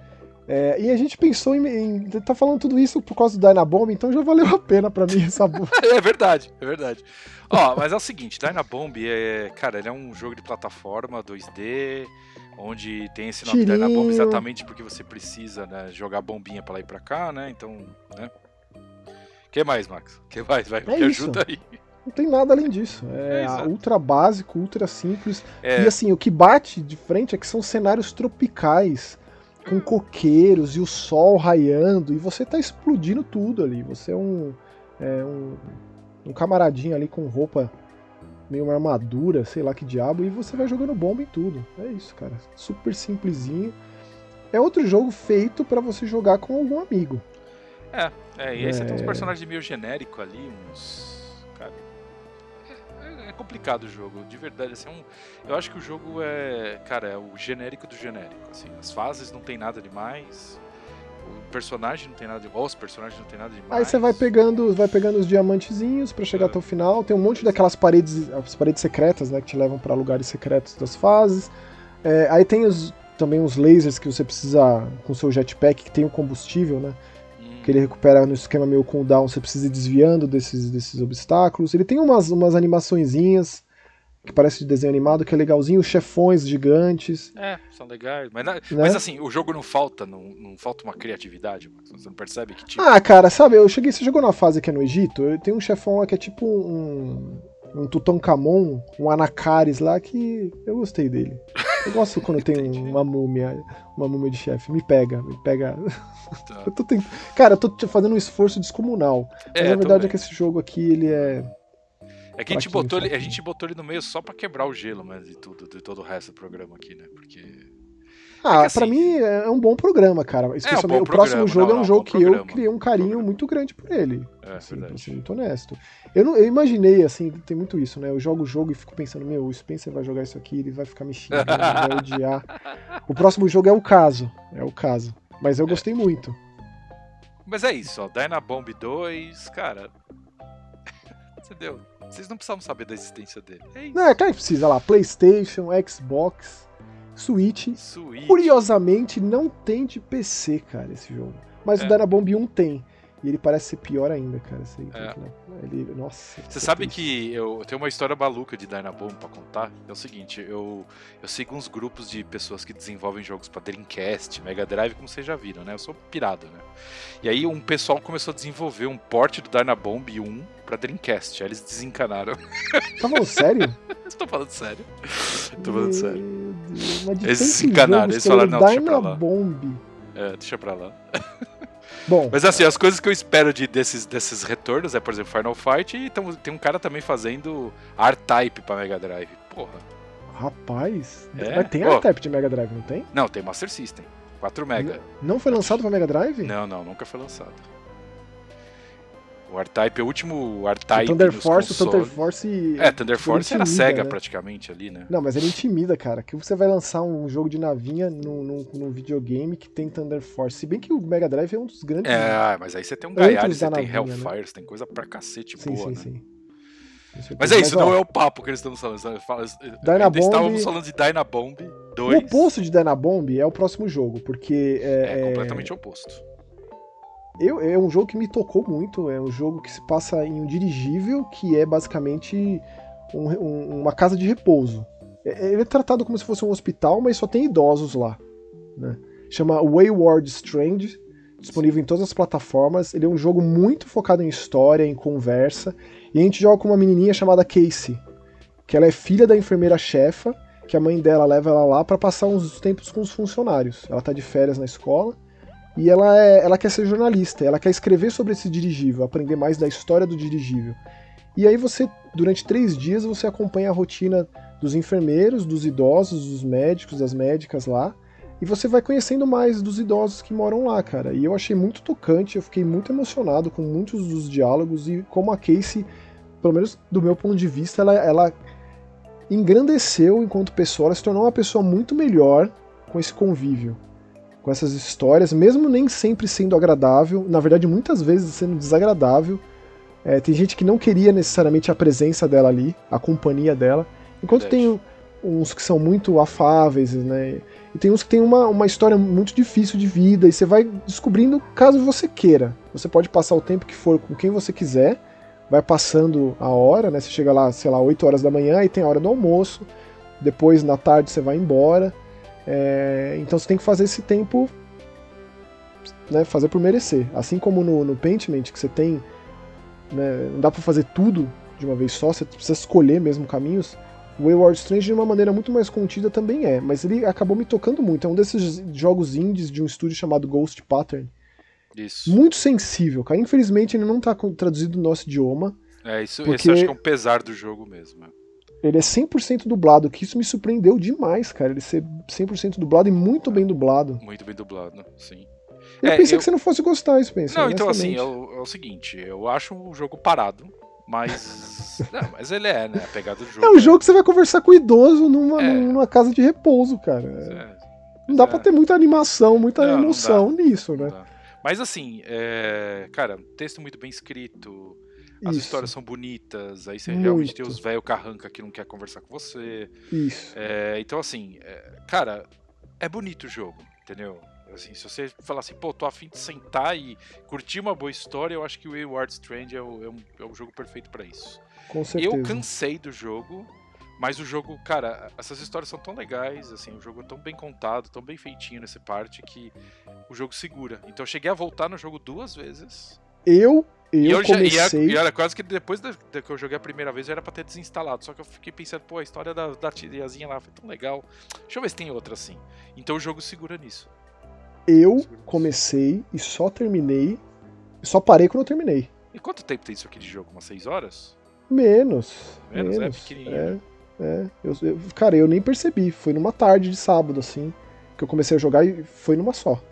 É, e a gente pensou em, em. Tá falando tudo isso por causa do Dynabomb, então já valeu a pena pra mim essa. É verdade, é verdade. Ó, mas é o seguinte, Dynabomb é, cara, ele é um jogo de plataforma 2D, onde tem esse nome Tirinho. Dynabomb exatamente porque você precisa, né, jogar bombinha pra lá e pra cá, né? Então, né? Que mais, Max? Que mais? Vai, É me isso. ajuda aí. Não tem nada além disso. É, É, ultra básico, ultra simples. É, E assim, o que bate de frente é que são cenários tropicais, com coqueiros e o sol raiando, e você tá explodindo tudo ali. Você é um. É um, um camaradinho ali com roupa meio uma armadura, sei lá que diabo, e você vai jogando bomba em tudo. É isso, cara. Super simplesinho. É outro jogo feito pra você jogar com algum amigo. é, e aí você tem uns é. personagens meio genéricos ali, uns. É, complicado o jogo, de verdade. Assim, é um, eu acho que o jogo é. Cara, é o genérico do genérico. Assim, as fases não tem nada demais. O personagem não tem nada de. Os personagens não tem nada demais. Aí você vai pegando, vai pegando os diamantezinhos pra chegar É. até o final. Tem um monte daquelas paredes, as paredes secretas, né, que te levam pra lugares secretos das fases. É, aí tem os, também os lasers que você precisa com seu jetpack que tem o combustível, né? Que ele recupera no esquema meio cooldown, você precisa ir desviando desses, desses obstáculos. Ele tem umas, umas animaçõezinhas que parece de desenho animado, que é legalzinho, os chefões gigantes. É, são legais. Mas, Né? mas assim, o jogo não falta, não, não falta uma criatividade. Você não percebe que tipo. Ah, cara, sabe, eu cheguei. Você jogou na fase que é no Egito? Eu- Tem um chefão lá que é tipo um. Um Tutankhamon, um Anacaris lá que eu gostei dele. Eu gosto quando tem um- uma múmia, uma múmia de chefe. Me pega, me pega. tá. Eu tô tent... Cara, eu tô fazendo um esforço descomunal. Mas É, a verdade é que esse jogo aqui, ele é. É que a gente, botou ele, a gente botou ele no meio só pra quebrar o gelo, mas de tudo, de todo o resto do programa aqui, né? Porque. Ah, que pra assim- mim é um bom programa, cara. Especialmente bom o próximo programa, jogo não, é um não, jogo que eu programa, criei um carinho programa. muito grande por ele. É, assim, pra verdade. ser muito honesto. Eu, não, eu imaginei, assim, tem muito isso, né? Eu jogo o jogo e fico pensando, meu, o Spencer vai jogar isso aqui, ele vai ficar me xingando, ele vai odiar. O próximo jogo é o caso. É o caso. Mas eu gostei muito. Mas é isso, ó. Dynabomb 2, cara. Entendeu? Vocês não precisavam saber da existência dele. É isso. Não, é claro que precisa lá, Playstation, Xbox, Switch. Switch. Curiosamente, não tem de PC, cara, esse jogo. Mas É. o Dynabomb 1 tem. E ele parece ser pior ainda, cara. Esse aí, É. né? ele, nossa. Você tô sabe triste. que eu tenho uma história maluca de Dynabomb pra contar? É o seguinte, eu, eu sigo uns grupos de pessoas que desenvolvem jogos pra Dreamcast, Mega Drive, como vocês já viram, né? Eu sou pirado, né? E aí um pessoal começou a desenvolver um port do Dynabomb 1 pra Dreamcast. Aí eles desencanaram. Tá falando sério? Estou falando sério. Tô falando sério. Eles se enganaram, jogos eles falaram, não, deixa pra lá. Dynabomb. É, deixa pra lá. Bom, Mas assim, as coisas que eu espero de, desses, desses retornos é, por exemplo, Final Fight e então, tem um cara também fazendo R-Type pra Mega Drive. Porra. rapaz. É? Mas tem. R-Type de Mega Drive, não tem? Não, tem Master System. 4 Mega. Não foi lançado pra Mega Drive? Não, não, nunca foi lançado. O R-Type, o último R-Type Thunder Force, o Thunder Force. É, Thunder Force era intimida, SEGA né? praticamente ali, né? Não, mas ele intimida, cara. Que você vai lançar um jogo de navinha num, num, num videogame que tem Thunder Force. Se bem que o Mega Drive é um dos grandes. É, ah, mas aí você tem um Antes você tem navinha, né? Hellfire, você tem coisa pra cacete sim, boa, sim, né? sim. Certeza. Mas é isso, ó, não é o papo que eles estão falando. Falam- Ainda Dynabomb- estávamos falando de Dynabomb 2. O oposto de Dynabomb é o próximo jogo, porque é, É é- completamente oposto. Eu- é um jogo que me tocou muito. É um jogo que se passa em um dirigível que é basicamente um- um- uma casa de repouso. É- Ele é tratado como se fosse um hospital, mas só tem idosos lá. né? Chama Wayward Strange, disponível em todas as plataformas. Ele é um jogo muito focado em história, em conversa. E a gente joga com uma menininha chamada Casey, que ela é filha da enfermeira chefa, que a mãe dela leva ela lá para passar uns tempos com os funcionários. Ela tá de férias na escola e ela, é, ela quer ser jornalista, ela quer escrever sobre esse dirigível, aprender mais da história do dirigível. E aí você, durante três dias, você acompanha a rotina dos enfermeiros, dos idosos, dos médicos, das médicas lá, e você vai conhecendo mais dos idosos que moram lá, cara. E eu achei muito tocante, eu fiquei muito emocionado com muitos dos diálogos e como a Casey, pelo menos do meu ponto de vista, ela, ela engrandeceu enquanto pessoa, ela se tornou uma pessoa muito melhor com esse convívio, com essas histórias, mesmo nem sempre sendo agradável, na verdade muitas vezes sendo desagradável. É, tem gente que não queria necessariamente a presença dela ali, a companhia dela, enquanto Verdade. tem uns que são muito afáveis, né? E tem uns que tem uma, uma história muito difícil de vida, e você vai descobrindo caso você queira. Você pode passar o tempo que for com quem você quiser, vai passando a hora, né? Você chega lá, sei lá, 8 horas da manhã e tem a hora do almoço, depois na tarde você vai embora. É, então você tem que fazer esse tempo, né? Fazer por merecer. Assim como no, no Paintment, que você tem. Né, não dá pra fazer tudo de uma vez só, você precisa escolher mesmo caminhos. O Wayward Strange, de uma maneira muito mais contida, também é, mas ele acabou me tocando muito. É um desses jogos indies de um estúdio chamado Ghost Pattern. Isso. Muito sensível, cara. Infelizmente ele não tá traduzido no nosso idioma. É, isso, Porque- esse eu acho que é um pesar do jogo mesmo. Ele é 100% dublado, que isso me surpreendeu demais, cara. Ele ser 100% dublado e muito bem dublado. Muito bem dublado, sim. Eu É, pensei eu- que você não fosse gostar, Spencer. Não, então assim, é o, é o seguinte, eu acho o jogo parado, mas. não, mas ele é, né? A pegada do jogo. É um jogo que você vai conversar com o idoso numa, É. numa casa de repouso, cara. É, Não dá é. pra ter muita animação, muita Não, não emoção nisso, não né? dá. Mas assim, é, cara, texto muito bem escrito, as Isso. histórias são bonitas, aí você Muito. realmente tem os velho carranca que não quer conversar com você. Isso. É, então, assim, é, cara, é bonito o jogo, entendeu? Assim, se você falar assim, pô, tô afim de sentar e curtir uma boa história, eu acho que o Wayward Strange é o, é um, é um jogo perfeito pra isso. Com certeza. Eu cansei do jogo, mas o jogo, cara, essas histórias são tão legais, assim, o jogo é tão bem contado, tão bem feitinho nessa parte que o jogo segura. Então eu cheguei a voltar no jogo duas vezes. Eu, eu, eu já, e, comecei. e era quase que depois da, da que eu joguei a primeira vez já era pra ter desinstalado. Só que eu fiquei pensando, pô, a história da, da tiazinha lá foi tão legal. Deixa eu ver se tem outra assim. Então o jogo segura nisso. Eu comecei e só terminei. Só parei quando eu terminei. E quanto tempo tem isso aqui de jogo? Umas 6 horas? Menos. Menos, é Menos. pequenininho, É, né? é. Eu, eu- cara, eu nem percebi. Foi numa tarde de sábado, assim, que eu comecei a jogar e foi numa só.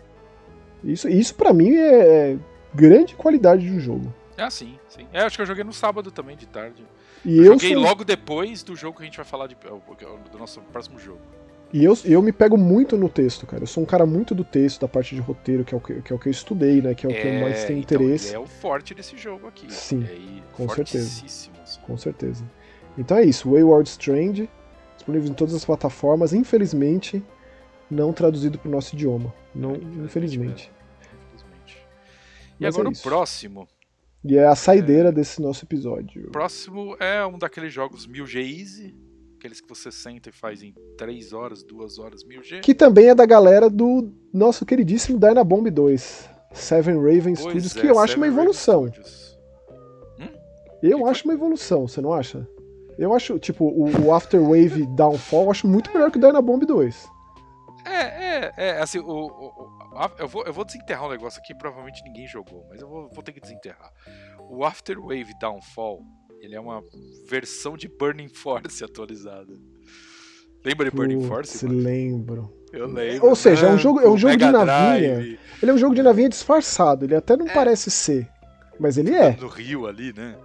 Isso, isso para mim é grande qualidade de um jogo. Ah, sim, sim. É, acho que eu joguei no sábado também, de tarde. E eu eu, joguei sou- logo depois do jogo que a gente vai falar de, do nosso próximo jogo. E eu, eu me pego muito no texto, cara. Eu sou um cara muito do texto, da parte de roteiro, que é o que, que é o que eu estudei, né? Que é o que eu mais tenho então, interesse. é o forte desse jogo aqui. Sim, é, com certeza. assim. Com certeza. Então é isso, Wayward Strange, disponível em todas as plataformas, infelizmente não traduzido para o nosso idioma. Não, É, infelizmente. Infelizmente. E Mas agora é o próximo. E é a saideira desse nosso episódio. O próximo é um daqueles jogos 1000G Easy. Aqueles que você senta e faz em 3 horas, 2 horas, 1000G. Que também é da galera do nosso queridíssimo Dynabomb 2. Seven Raven Pois Studios, é, que eu acho uma Seven Raven evolução. Studios. Eu Que acho uma evolução, você não acha? Eu acho, tipo, o, o Afterwave Downfall eu acho muito melhor que o Dynabomb 2. É, é, é, assim, o, o- eu, vou, eu vou desenterrar um negócio aqui, provavelmente ninguém jogou, mas eu vou, vou ter que desenterrar. O Afterwave Downfall, ele é uma versão de Burning Force atualizada. Lembra de Burning Force? Se lembro. Eu lembro. Ou seja, é um jogo- é um jogo de navinha. Drive, Ele é um jogo de navinha disfarçado, ele até não É. parece ser. Mas ele é. No Rio ali, né?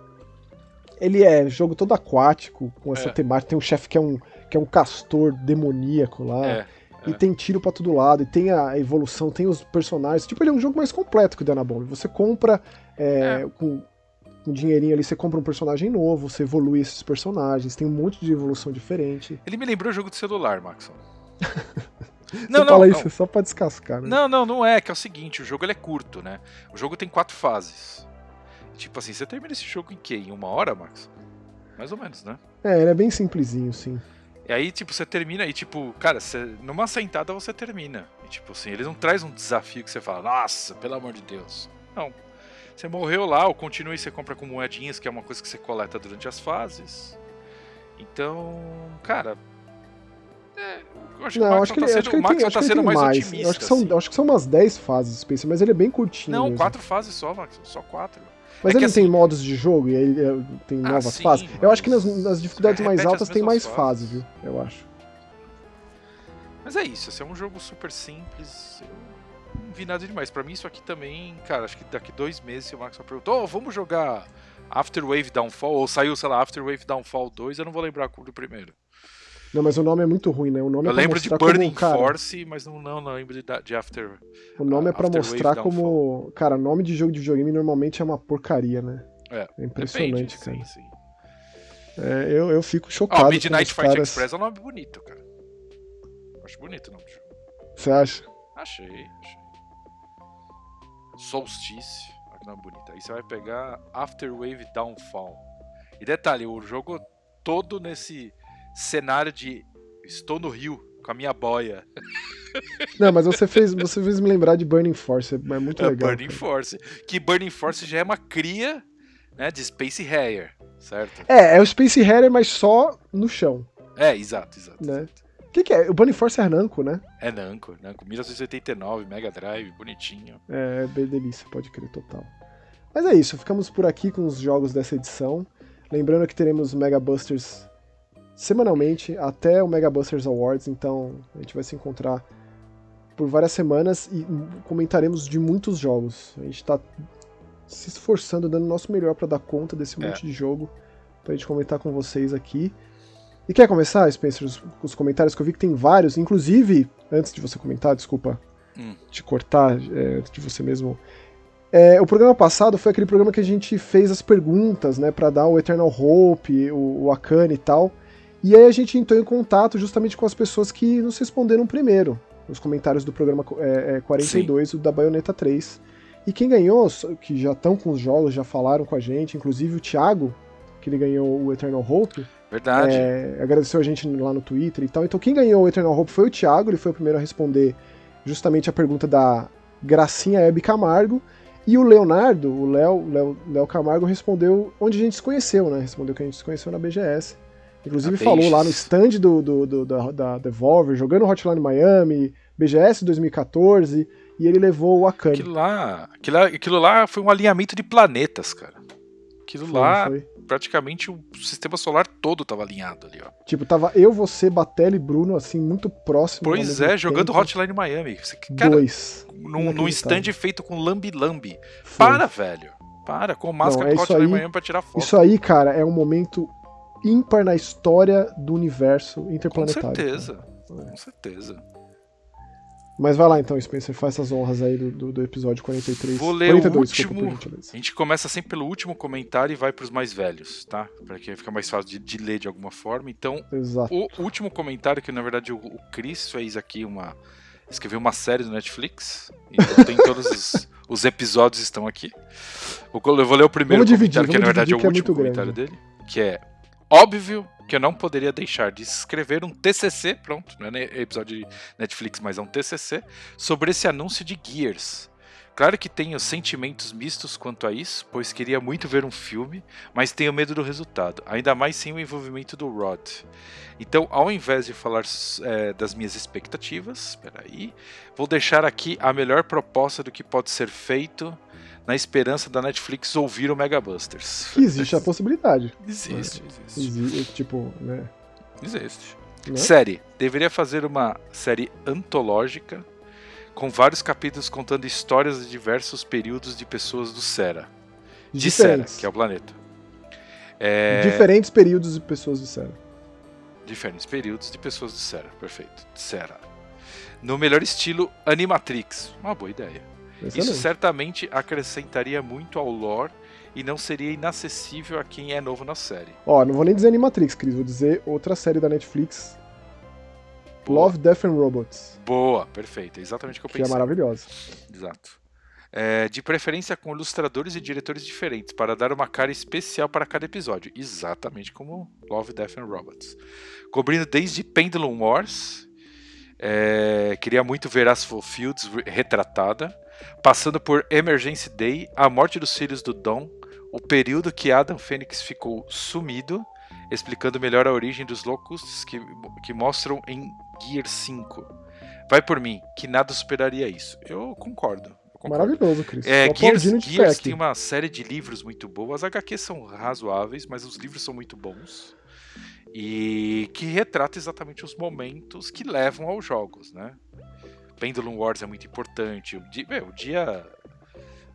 Ele é jogo todo aquático, com essa É. temática. Tem um chefe que é um, que é um castor demoníaco lá. É. E tem tiro pra todo lado, e tem a evolução, tem os personagens. Tipo, ele é um jogo mais completo que o Dynabomb. Você compra é, É. com um dinheirinho ali, você compra um personagem novo, você evolui esses personagens, tem um monte de evolução diferente. Ele me lembrou o jogo de celular, Maxon. você não, não, fala não. isso só pra descascar, né? Não, não, não é, que é o seguinte, o jogo ele é curto, né? O jogo tem quatro fases. Tipo assim, você termina esse jogo em quê? Em uma hora, Max? Mais ou menos, né? É, ele é bem simplesinho, sim. E aí, tipo, você termina e, tipo, cara, você, numa sentada você termina. E, tipo assim, eles não trazem um desafio que você fala, nossa, pelo amor de Deus. Não. Você morreu lá, ou continua e você compra com moedinhas, que é uma coisa que você coleta durante as fases. Então, cara. É, eu acho que o Não, acho que tá ele, sendo, acho que o ele tem, Maxon acho tá sendo mais, mais. otimista. Acho, que são, assim. acho que são umas 10 fases, Spencer, mas ele é bem curtinho. Não, mesmo. quatro fases só, Max. Só quatro. Mas É ele que não tem assim- modos de jogo e aí ele, é, tem Ah, novas sim, fases? Eu acho que nas, nas dificuldades mais altas as tem mais fases, viu? Eu acho. Mas é isso, esse é um jogo super simples. Eu não vi nada demais. Pra mim, isso aqui também, cara, acho que daqui dois meses, se o Max perguntou, oh, vamos jogar Afterwave Downfall, ou saiu, sei lá, Afterwave Downfall 2, eu não vou lembrar do primeiro. Não, mas o nome é muito ruim, né? O nome Eu é lembro de Burning como, cara, Force, mas não, não, não lembro de, de After. O nome é pra Afterwave mostrar Downfall. como. Cara, nome de jogo de videogame normalmente é uma porcaria, né? É, impressionante, Depende, cara. sim, sim. É, eu, eu fico chocado. com Midnight Fight caras... Express é um nome bonito, cara. Acho bonito o nome do jogo. Você acha? Achei, achei. Solstício. Olha que nome bonito. Aí você vai pegar Afterwave Downfall. E detalhe, o jogo todo nesse cenário de estou no rio com a minha boia. Não, mas você fez, você fez me lembrar de Burning Force, é é muito É legal. Burning cara. Force. Que Burning Force já é uma cria né, de Space Harrier, certo? É, é o Space Harrier, mas só no chão. É, exato, exato. Né? exato. O que, que é? O Burning Force é Namco, né? É Namco, Namco 1989, Mega Drive, bonitinho. É, bem delícia, pode crer, total. Mas é isso, ficamos por aqui com os jogos dessa edição. Lembrando que teremos Mega Busters semanalmente até o Mega Busters Awards, então a gente vai se encontrar por várias semanas e comentaremos de muitos jogos. A gente tá se esforçando, dando o nosso melhor para dar conta desse É. monte de jogo, pra gente comentar com vocês aqui. E quer começar, Spencer, os, os comentários que eu vi que tem vários, inclusive, antes de você comentar, desculpa hum. te cortar, é, de você mesmo. É, o programa passado foi aquele programa que a gente fez as perguntas, né, para dar o Eternal Hope, o, o Akane e tal. E aí a gente entrou em contato justamente com as pessoas que nos responderam primeiro, nos comentários do programa é, é, 42, Sim. o da Bayonetta 3. E quem ganhou, que já estão com os jogos, já falaram com a gente, inclusive o Thiago, que ele ganhou o Eternal Hope. Verdade. É, agradeceu a gente lá no Twitter e tal. Então quem ganhou o Eternal Hope foi o Thiago, ele foi o primeiro a responder justamente a pergunta da Gracinha Hebe Camargo. E o Leonardo, o Léo, Léo Camargo, respondeu onde a gente se conheceu, né? Respondeu que a gente se conheceu na BGS. Inclusive falou lá no stand do, do, do, da, da Devolver, jogando Hotline Miami, BGS 2014, e ele levou o Akane. Aquilo lá, aquilo, aquilo lá foi um alinhamento de planetas, cara. Aquilo foi, lá, foi. praticamente o sistema solar todo tava alinhado ali, ó. Tipo, tava eu, você, Batelli e Bruno, assim, muito próximo. Pois é, jogando Hotline Miami. Cara, Dois. Num, num stand feito com lambi-lambi. Para, velho. Para, com máscara Não, é do Hotline aí, Miami pra tirar foto. Isso aí, cara, é um momento ímpar na história do universo interplanetário. Com certeza, cara. com certeza. Mas vai lá então, Spencer, faz essas honras aí do, do, do episódio 43. Vou ler 42, o último. Desculpa, a gente começa sempre pelo último comentário e vai para os mais velhos, tá? Para que fica mais fácil de, de, ler de alguma forma. Então, Exato. o último comentário, que na verdade o, o Chris fez aqui uma. Escreveu uma série do Netflix. Então tem todos os, os, episódios estão aqui. Eu vou ler o primeiro vamos dividir, comentário, que na verdade é o é último é comentário grande. dele. Que é Óbvio que eu não poderia deixar de escrever um TCC, pronto, não é episódio de Netflix, mas é um TCC, sobre esse anúncio de Gears. Claro que tenho sentimentos mistos quanto a isso, pois queria muito ver um filme, mas tenho medo do resultado, ainda mais sem o envolvimento do Rod. Então, ao invés de falar é, das minhas expectativas, peraí, vou deixar aqui a melhor proposta do que pode ser feito na esperança da Netflix ouvir o Mega Busters. Que existe a possibilidade. Existe, existe. existe tipo, né? Existe. Né? Série. Deveria fazer uma série antológica com vários capítulos contando histórias de diversos períodos de pessoas do Sera. De Sera, que é o planeta. É... Diferentes períodos de pessoas do Sera. Diferentes períodos de pessoas do Sera, perfeito. Sera. No melhor estilo Animatrix. Uma boa ideia. Excelente. Isso certamente acrescentaria muito ao lore e não seria inacessível a quem é novo na série. Ó, não vou nem dizer Animatrix, Cris, vou dizer outra série da Netflix. Boa. Love, Death and Robots. Boa, perfeito. É exatamente o que eu pensei. Que é maravilhosa. Exato. É, de preferência com ilustradores e diretores diferentes, para dar uma cara especial para cada episódio. Exatamente como Love, Death and Robots. Cobrindo desde Pendulum Wars. É, queria muito ver Asphalt Fields retratada passando por Emergency Day, a morte dos filhos do Dom, o período que Adam Fênix ficou sumido, explicando melhor a origem dos Locusts que, que mostram em Gear 5. Vai por mim, que nada superaria isso. Eu concordo. Eu concordo. Maravilhoso, Cris. É, Gears, Gears tem uma série de livros muito boas. As HQs são razoáveis, mas os livros são muito bons. E que retrata exatamente os momentos que levam aos jogos, né? Pendulum Wars é muito importante. O dia, o dia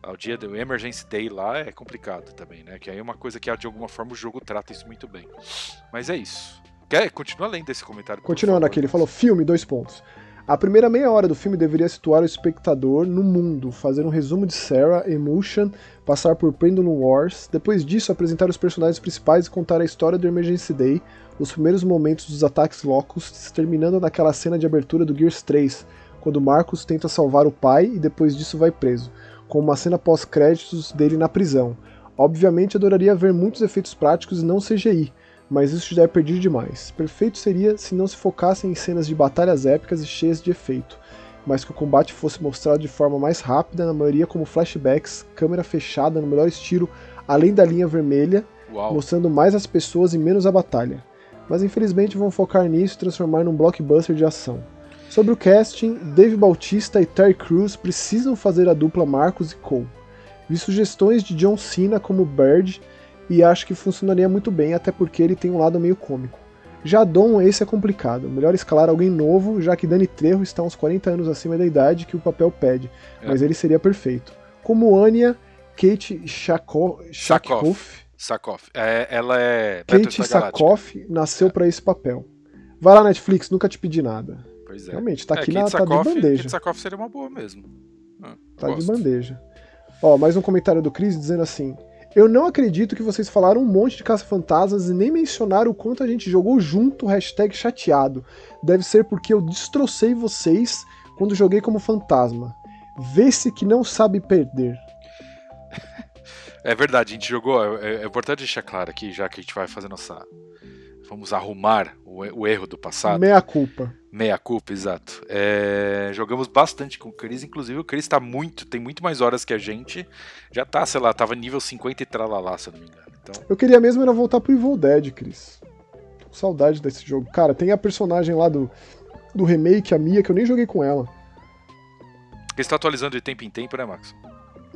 o dia do Emergency Day lá é complicado também, né? Que aí é uma coisa que de alguma forma o jogo trata isso muito bem. Mas é isso. Quer? Continua além desse comentário. Continuando aqui, ele falou filme, dois pontos. A primeira meia hora do filme deveria situar o espectador no mundo, fazer um resumo de Sarah, Emotion, passar por Pendulum Wars, depois disso apresentar os personagens principais e contar a história do Emergency Day, os primeiros momentos dos ataques Locusts, terminando naquela cena de abertura do Gears 3, quando Marcos tenta salvar o pai e depois disso vai preso, com uma cena pós-créditos dele na prisão. Obviamente adoraria ver muitos efeitos práticos e não CGI, mas isso já é perdido demais. Perfeito seria se não se focassem em cenas de batalhas épicas e cheias de efeito, mas que o combate fosse mostrado de forma mais rápida, na maioria como flashbacks, câmera fechada no melhor estilo, além da linha vermelha, Uau. mostrando mais as pessoas e menos a batalha. Mas infelizmente vão focar nisso e transformar num blockbuster de ação. Sobre o casting, Dave Bautista e Terry Crews precisam fazer a dupla Marcos e Cole. Vi sugestões de John Cena como Bird e acho que funcionaria muito bem, até porque ele tem um lado meio cômico. Já Dom, esse é complicado. Melhor escalar alguém novo, já que Danny Trejo está uns 40 anos acima da idade que o papel pede, é. mas ele seria perfeito. Como Anya, Kate Shakoff. Sakoff. É, ela é. Kate Sakoff nasceu é. para esse papel. Vai lá, Netflix, nunca te pedi nada. Pois é. Realmente, tá É, aqui na, tá de bandeja. Kitsakoff seria uma boa mesmo. Ah, Tá de gosto. bandeja. Ó, mais um comentário do Chris dizendo assim: Eu não acredito que vocês falaram um monte de caça-fantasmas e nem mencionaram o quanto a gente jogou junto, hashtag chateado. Deve ser porque eu destrocei vocês quando joguei como fantasma. Vê-se que não sabe perder. É verdade, a gente jogou. É, é importante deixar claro aqui, já que a gente vai fazer nossa. Vamos arrumar o, o erro do passado. Meia culpa. Meia culpa, exato. É, jogamos bastante com o Chris, inclusive o Chris tá muito, tem muito mais horas que a gente. Já tá, sei lá, tava nível 50 e tralalá, se eu não me engano. Então, Eu queria mesmo era voltar pro Evil Dead, Chris. Tô com saudade desse jogo. Cara, tem a personagem lá do, do remake, a Mia, que eu nem joguei com ela. ele está atualizando de tempo em tempo, né, Max?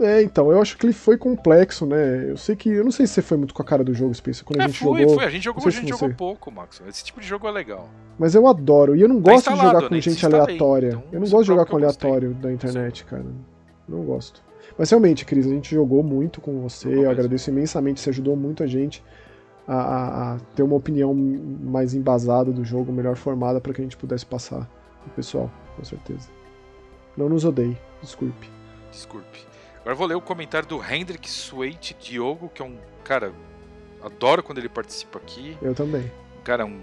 É, então, eu acho que ele foi complexo, né? Eu sei que. Eu não sei se você foi muito com a cara do jogo, Spencer, quando a É, gente foi, jogou. foi. A gente jogou, a gente jogou pouco, Max. Esse tipo de jogo é legal. Mas eu adoro. E eu não Tá gosto de instalado, jogar com né? gente aleatória. então eu não gosto de jogar com aleatório da internet, cara. Não gosto. Mas realmente, Cris, a gente jogou muito com você. Jogou Eu mesmo. agradeço imensamente. Você ajudou muito a gente a, a- a ter uma opinião mais embasada do jogo, melhor formada, para que a gente pudesse passar pro pessoal, com certeza. Não nos odeie, desculpe. Desculpe. Agora vou ler o comentário do Hendrik Suete Diogo, que é um cara. Adoro quando ele participa aqui. Eu também. Cara, um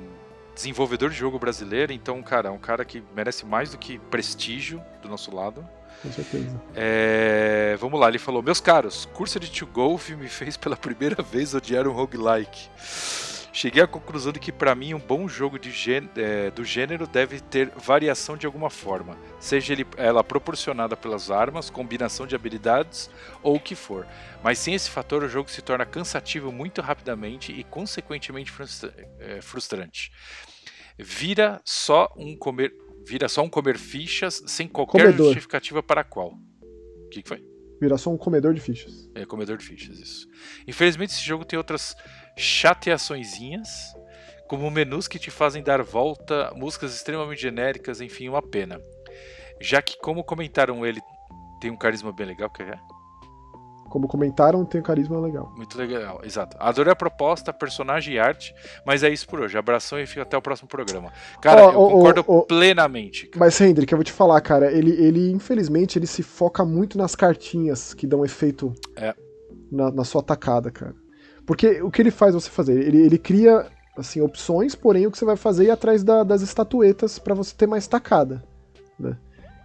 desenvolvedor de jogo brasileiro, então, cara, é um cara que merece mais do que prestígio do nosso lado. Com certeza. É, vamos lá, ele falou: Meus caros, curso de To Golf me fez pela primeira vez odiar um roguelike. Cheguei à conclusão de que, para mim, um bom jogo de gê- é, do gênero deve ter variação de alguma forma, seja ele, ela proporcionada pelas armas, combinação de habilidades ou o que for. Mas sem esse fator, o jogo se torna cansativo muito rapidamente e, consequentemente, frustra- é, frustrante. Vira só um comer, vira só um comer fichas sem qualquer Comedor. justificativa para qual. O que, que foi? Virar só um comedor de fichas. É comedor de fichas, isso. Infelizmente, esse jogo tem outras chateaçõezinhas, como menus que te fazem dar volta, músicas extremamente genéricas, enfim, uma pena. Já que, como comentaram, ele tem um carisma bem legal, que é Como comentaram, tem um carisma legal. muito legal, exato. Adorei a proposta, personagem e arte, mas é isso por hoje. Abração e fica até o próximo programa. Cara, Ó, eu ó, concordo ó. plenamente. cara. Mas, Hendrik, eu vou te falar, cara, ele, ele infelizmente, ele se foca muito nas cartinhas que dão efeito É. na, na sua tacada, cara. Porque o que ele faz você fazer? Ele, ele cria, assim, opções, porém o que você vai fazer é ir atrás da- das estatuetas pra você ter mais tacada, né?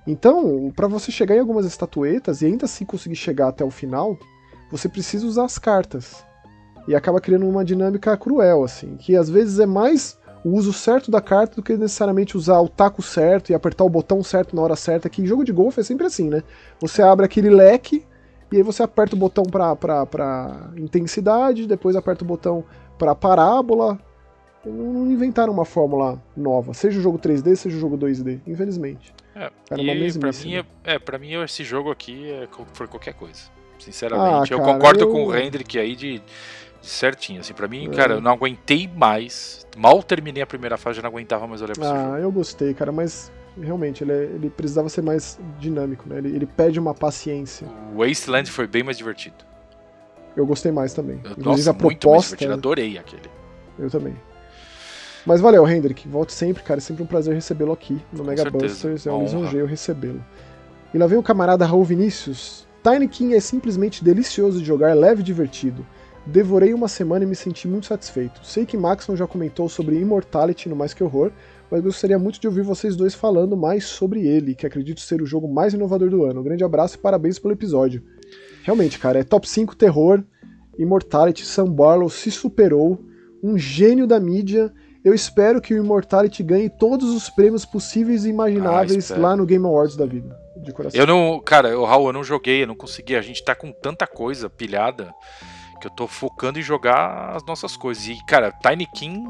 Então, pra você chegar em algumas estatuetas e ainda assim conseguir chegar até o final, você precisa usar as cartas. E acaba criando uma dinâmica cruel, assim, que às vezes é mais o uso certo da carta do que necessariamente usar o taco certo e apertar o botão certo na hora certa, que em jogo de golfe é sempre assim, né? Você abre aquele leque e aí você aperta o botão pra intensidade, depois aperta o botão pra parábola. Não inventaram uma fórmula nova, seja o jogo 3D, seja o jogo 2D, infelizmente. É, Era uma e pra mim, né? é, é, pra mim, esse jogo aqui é, foi qualquer coisa. Sinceramente, Ah, eu cara, concordo eu- com o Hendrick aí de, certinho. Assim, pra mim, É. cara, eu não aguentei mais. Mal terminei a primeira fase, já não aguentava mais olhar pra esse jogo. Ah, eu gostei, cara, mas realmente ele, é- ele precisava ser mais dinâmico, né? Ele, ele pede uma paciência. O Wasteland foi bem mais divertido. Eu gostei mais também. Eu, Inclusive nossa, a muito mais proposta. divertido. Adorei aquele. Eu também. Mas valeu, Hendrik. Volte sempre, cara. É sempre um prazer recebê-lo aqui no Mega certeza. Busters. É um lisonjeio recebê-lo. E lá vem o camarada Raul Vinícius. Tiny King é simplesmente delicioso de jogar, leve e divertido. Devorei uma semana e me senti muito satisfeito. Sei que Maxon já comentou sobre Immortality no Mais Que Horror, mas gostaria muito de ouvir vocês dois falando mais sobre ele, que acredito ser o jogo mais inovador do ano. Um grande abraço e parabéns pelo episódio. Realmente, cara, é top 5 terror, Immortality, Sam Barlow se superou, um gênio da mídia. Eu espero que o Immortality ganhe todos os prêmios possíveis e imagináveis Ah, lá no Game Awards da vida, de coração. Eu não. Cara, o Raul, eu não joguei, eu não consegui. A gente tá com tanta coisa pilhada que eu tô focando em jogar as nossas coisas. E, cara, Tiny King.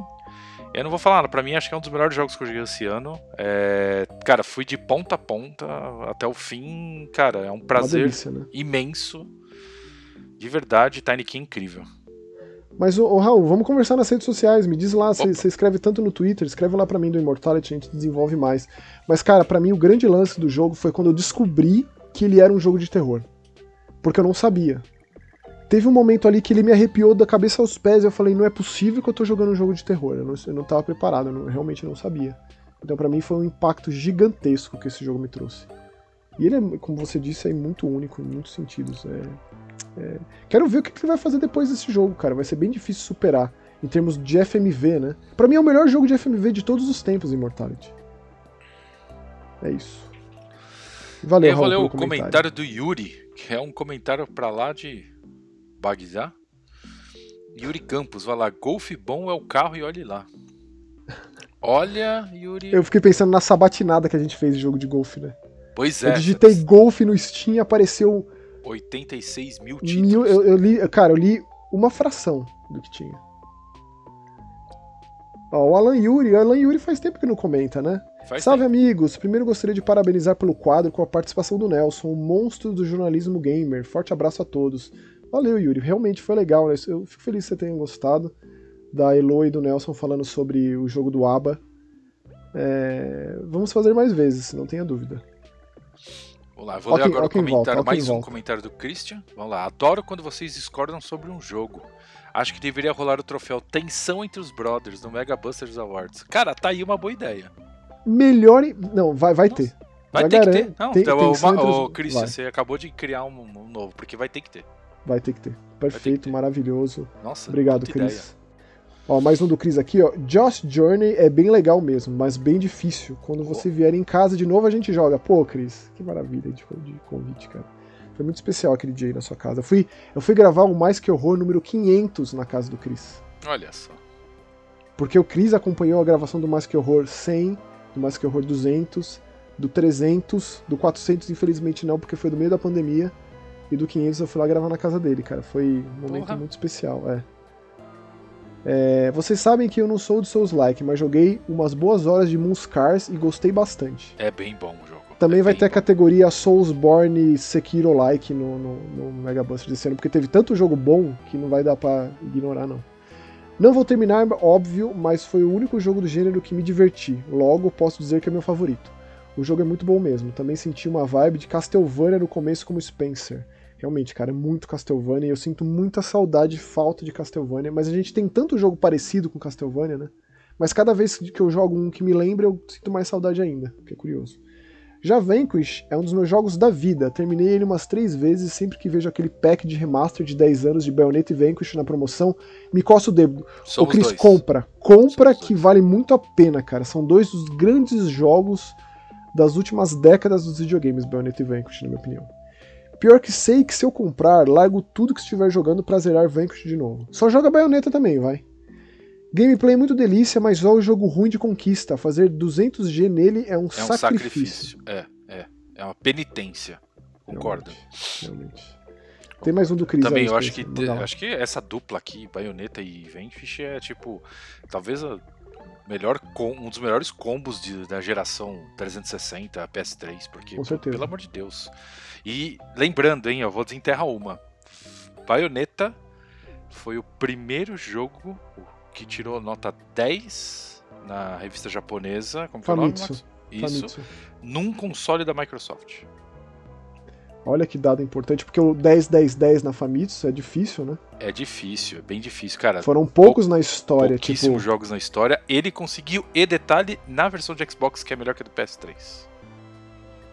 Eu não vou falar pra mim acho que é um dos melhores jogos que eu joguei esse ano. É, cara, fui de ponta a ponta até o fim. Cara, é um prazer delícia, né? imenso. De verdade, Tiny King incrível. Mas, ô, ô, Raul, vamos conversar nas redes sociais. Me diz lá, você escreve tanto no Twitter, escreve lá pra mim do Immortality, a gente desenvolve mais. Mas, cara, pra mim o grande lance do jogo foi quando eu descobri que ele era um jogo de terror. Porque eu não sabia. Teve um momento ali que ele me arrepiou da cabeça aos pés e eu falei, não é possível que eu tô jogando um jogo de terror. Eu não, eu não tava preparado, eu não- realmente não sabia. Então para mim foi um impacto gigantesco que esse jogo me trouxe. E ele é, como você disse, é muito único em muitos sentidos. É, é... Quero ver o que ele vai fazer depois desse jogo, cara. Vai ser bem difícil superar em termos de FMV, né? Para mim é o melhor jogo de FMV de todos os tempos, Immortality. É isso. Valeu, Eu vou ler o comentário. comentário do Yuri, que é um comentário pra lá de Bagdá. Yuri Campos, vai lá, golfe bom é o carro e olhe lá. Olha, Yuri. Eu fiquei pensando na sabatinada que a gente fez de jogo de golfe, né? Pois é. Eu digitei golfe no Steam e apareceu. 86 mil títulos. Mil, eu, eu, li, cara, eu li uma fração do que tinha. Ó, o Alan Yuri, o Alan Yuri faz tempo que não comenta, né? Faz Salve, tempo. amigos! Primeiro gostaria de parabenizar pelo quadro com a participação do Nelson, o monstro do jornalismo gamer. Forte abraço a todos. Valeu, Yuri. Realmente foi legal, né? Eu fico feliz que você tenha gostado da Elo e do Nelson falando sobre o jogo do ABA. É... Vamos fazer mais vezes, não tenha dúvida. Vamos lá, vou ler agora o comentário, volta, mais um volta. comentário do Christian. Vamos lá. Adoro quando vocês discordam sobre um jogo. Acho que deveria rolar o troféu Tensão entre os Brothers no Mega Busters Awards. Cara, tá aí uma boa ideia. Melhor. Não, vai, vai ter. Vai ter que ter. Não, tem, então, tem uma, os... oh, Christian, vai. você acabou de criar um, um, novo, porque vai ter que ter. Vai ter que ter. Perfeito, ter. maravilhoso. Nossa, Obrigado, Cris. Ideia. Ó, mais um do Cris aqui, ó. Josh Journey é bem legal mesmo, mas bem difícil. Quando você vier em casa de novo, a gente joga. Pô, Cris, que maravilha de, de convite, cara. Foi muito especial aquele dia aí na sua casa. Eu fui, eu fui gravar o Mais Que Horror número 500 na casa do Cris. Olha só. Porque o Cris acompanhou a gravação do Mais Que Horror 100, do Mais Que Horror 200, do 300, do 400 infelizmente não, porque foi do meio da pandemia. E do 500 eu fui lá gravar na casa dele, cara. Foi um momento Porra. muito especial, é. É, vocês sabem que eu não sou do Souls-like, mas joguei umas boas horas de Moonscars e gostei bastante. É bem bom o jogo. Também é vai ter a categoria Soulsborne Sekiro-like no, no, no Mega Buster desse ano, porque teve tanto jogo bom que não vai dar pra ignorar, não. Não vou terminar, óbvio, mas foi o único jogo do gênero que me diverti. Logo, posso dizer que é meu favorito. O jogo é muito bom mesmo. Também senti uma vibe de Castlevania no começo como Spencer. Realmente, cara, é muito Castlevania e eu sinto muita saudade e falta de Castlevania, mas a gente tem tanto jogo parecido com Castlevania, né? Mas cada vez que eu jogo um que me lembra, eu sinto mais saudade ainda, que é curioso. Já Vanquish é um dos meus jogos da vida. Terminei ele umas três vezes sempre que vejo aquele pack de remaster de 10 anos de Bayonetta e Vanquish na promoção. Me coça o dedo. Somos o Chris dois. compra. Compra Somos que dois. vale muito a pena, cara. São dois dos grandes jogos das últimas décadas dos videogames, Bayonetta e Vanquish, na minha opinião. Pior que sei que se eu comprar, largo tudo que estiver jogando pra zerar Vanquish de novo. Só joga Bayonetta também, vai. Gameplay muito delícia, mas só o jogo ruim de conquista. Fazer 200G nele é um, é um sacrifício. É, é. É uma penitência. Concordo. Realmente. realmente. Tem mais um do Chris Também, eu acho que, acho que essa dupla aqui, Bayonetta e Vanquish, é tipo. Talvez a melhor um dos melhores combos de, da geração 360 PS3, porque, Com certeza. pelo amor de Deus. E lembrando, hein, eu vou desenterrar uma. Bayonetta foi o primeiro jogo que tirou nota 10 na revista japonesa. Como Famitsu. Isso. Famitsu. Num console da Microsoft. Olha que dado importante, porque o 10, 10, 10 na Famitsu é difícil, né? É difícil, é bem difícil, cara. Foram poucos Pou, na história, pouquíssimos tipo... jogos na história. Ele conseguiu, e detalhe, na versão de Xbox, que é melhor que a do PS3.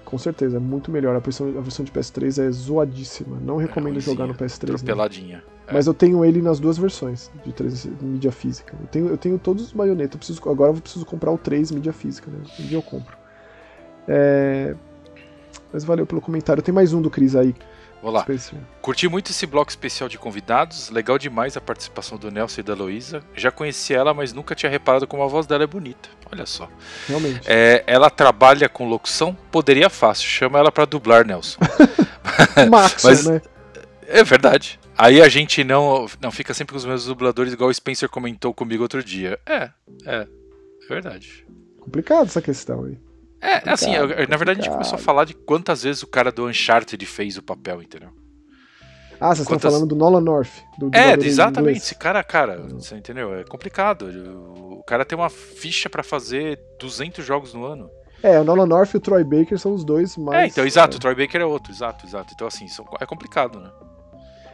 Com certeza, é muito melhor. A versão, a versão de PS3 é zoadíssima. Não recomendo é jogar no PS3. Peladinha. É. Mas eu tenho ele nas duas versões de 3, mídia física. Eu tenho, eu tenho todos os baionetas. Preciso, agora eu preciso comprar o 3 mídia física, né? Um dia eu compro. É... Mas valeu pelo comentário. Tem mais um do Cris aí. Vou lá. Curti muito esse bloco especial de convidados. Legal demais a participação do Nelson e da Luísa. Já conheci ela, mas nunca tinha reparado como a voz dela é bonita. Olha só. Realmente. É, ela trabalha com locução? Poderia fácil. Chama ela para dublar, Nelson. Maxon, mas, né? É verdade. Aí a gente não, não fica sempre com os mesmos dubladores, igual o Spencer comentou comigo outro dia. É, é. É verdade. Complicado essa questão aí. É, assim, eu, na verdade a gente começou a falar de quantas vezes o cara do Uncharted fez o papel, entendeu? Ah, vocês quantas... estão falando do Nolan North. Do é, exatamente. Esse cara, cara, você entendeu? É complicado. O cara tem uma ficha para fazer 200 jogos no ano. É, o Nolan North e o Troy Baker são os dois mais. É, então, exato. É. O Troy Baker é outro, exato, exato. Então, assim, são, é complicado, né?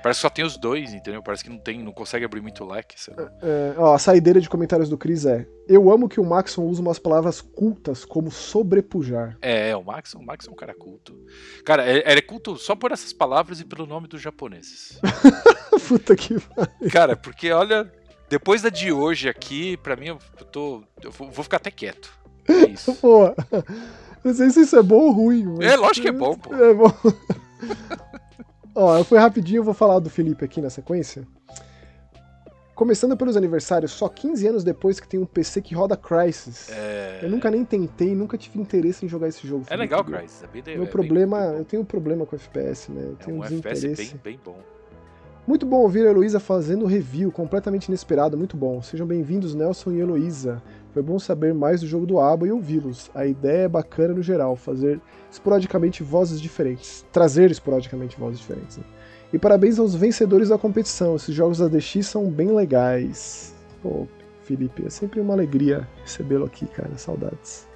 Parece que só tem os dois, entendeu? Parece que não tem, não consegue abrir muito leque. É, ó, a saideira de comentários do Chris é: Eu amo que o Maxon usa umas palavras cultas como sobrepujar. É, é o Maxon, o Maxon é um cara culto. Cara, ele é culto só por essas palavras e pelo nome dos japoneses. Puta que pariu. Cara, porque olha, depois da de hoje aqui, pra mim, eu tô. Eu vou ficar até quieto. É isso. Pô, não sei se isso é bom ou ruim. Mas... É, lógico que é bom, pô. É bom. Ó, eu fui rapidinho, eu vou falar do Felipe aqui na sequência. Começando pelos aniversários, só 15 anos depois que tem um PC que roda Crysis. É... Eu nunca nem tentei, nunca tive interesse em jogar esse jogo. É legal, Crysis. É bem, Meu é problema, bem... eu tenho um problema com FPS, né? Eu tenho é um, um desinteresse. FPS bem, bem bom. Muito bom ouvir a Heloísa fazendo review, completamente inesperado, muito bom. Sejam bem-vindos, Nelson e Heloísa. Foi bom saber mais do jogo do ABA e ouvi-los. A ideia é bacana no geral, fazer esporadicamente vozes diferentes. Trazer esporadicamente vozes diferentes. Né? E parabéns aos vencedores da competição. Esses jogos da DX são bem legais. Pô, Felipe, é sempre uma alegria recebê-lo aqui, cara. Saudades.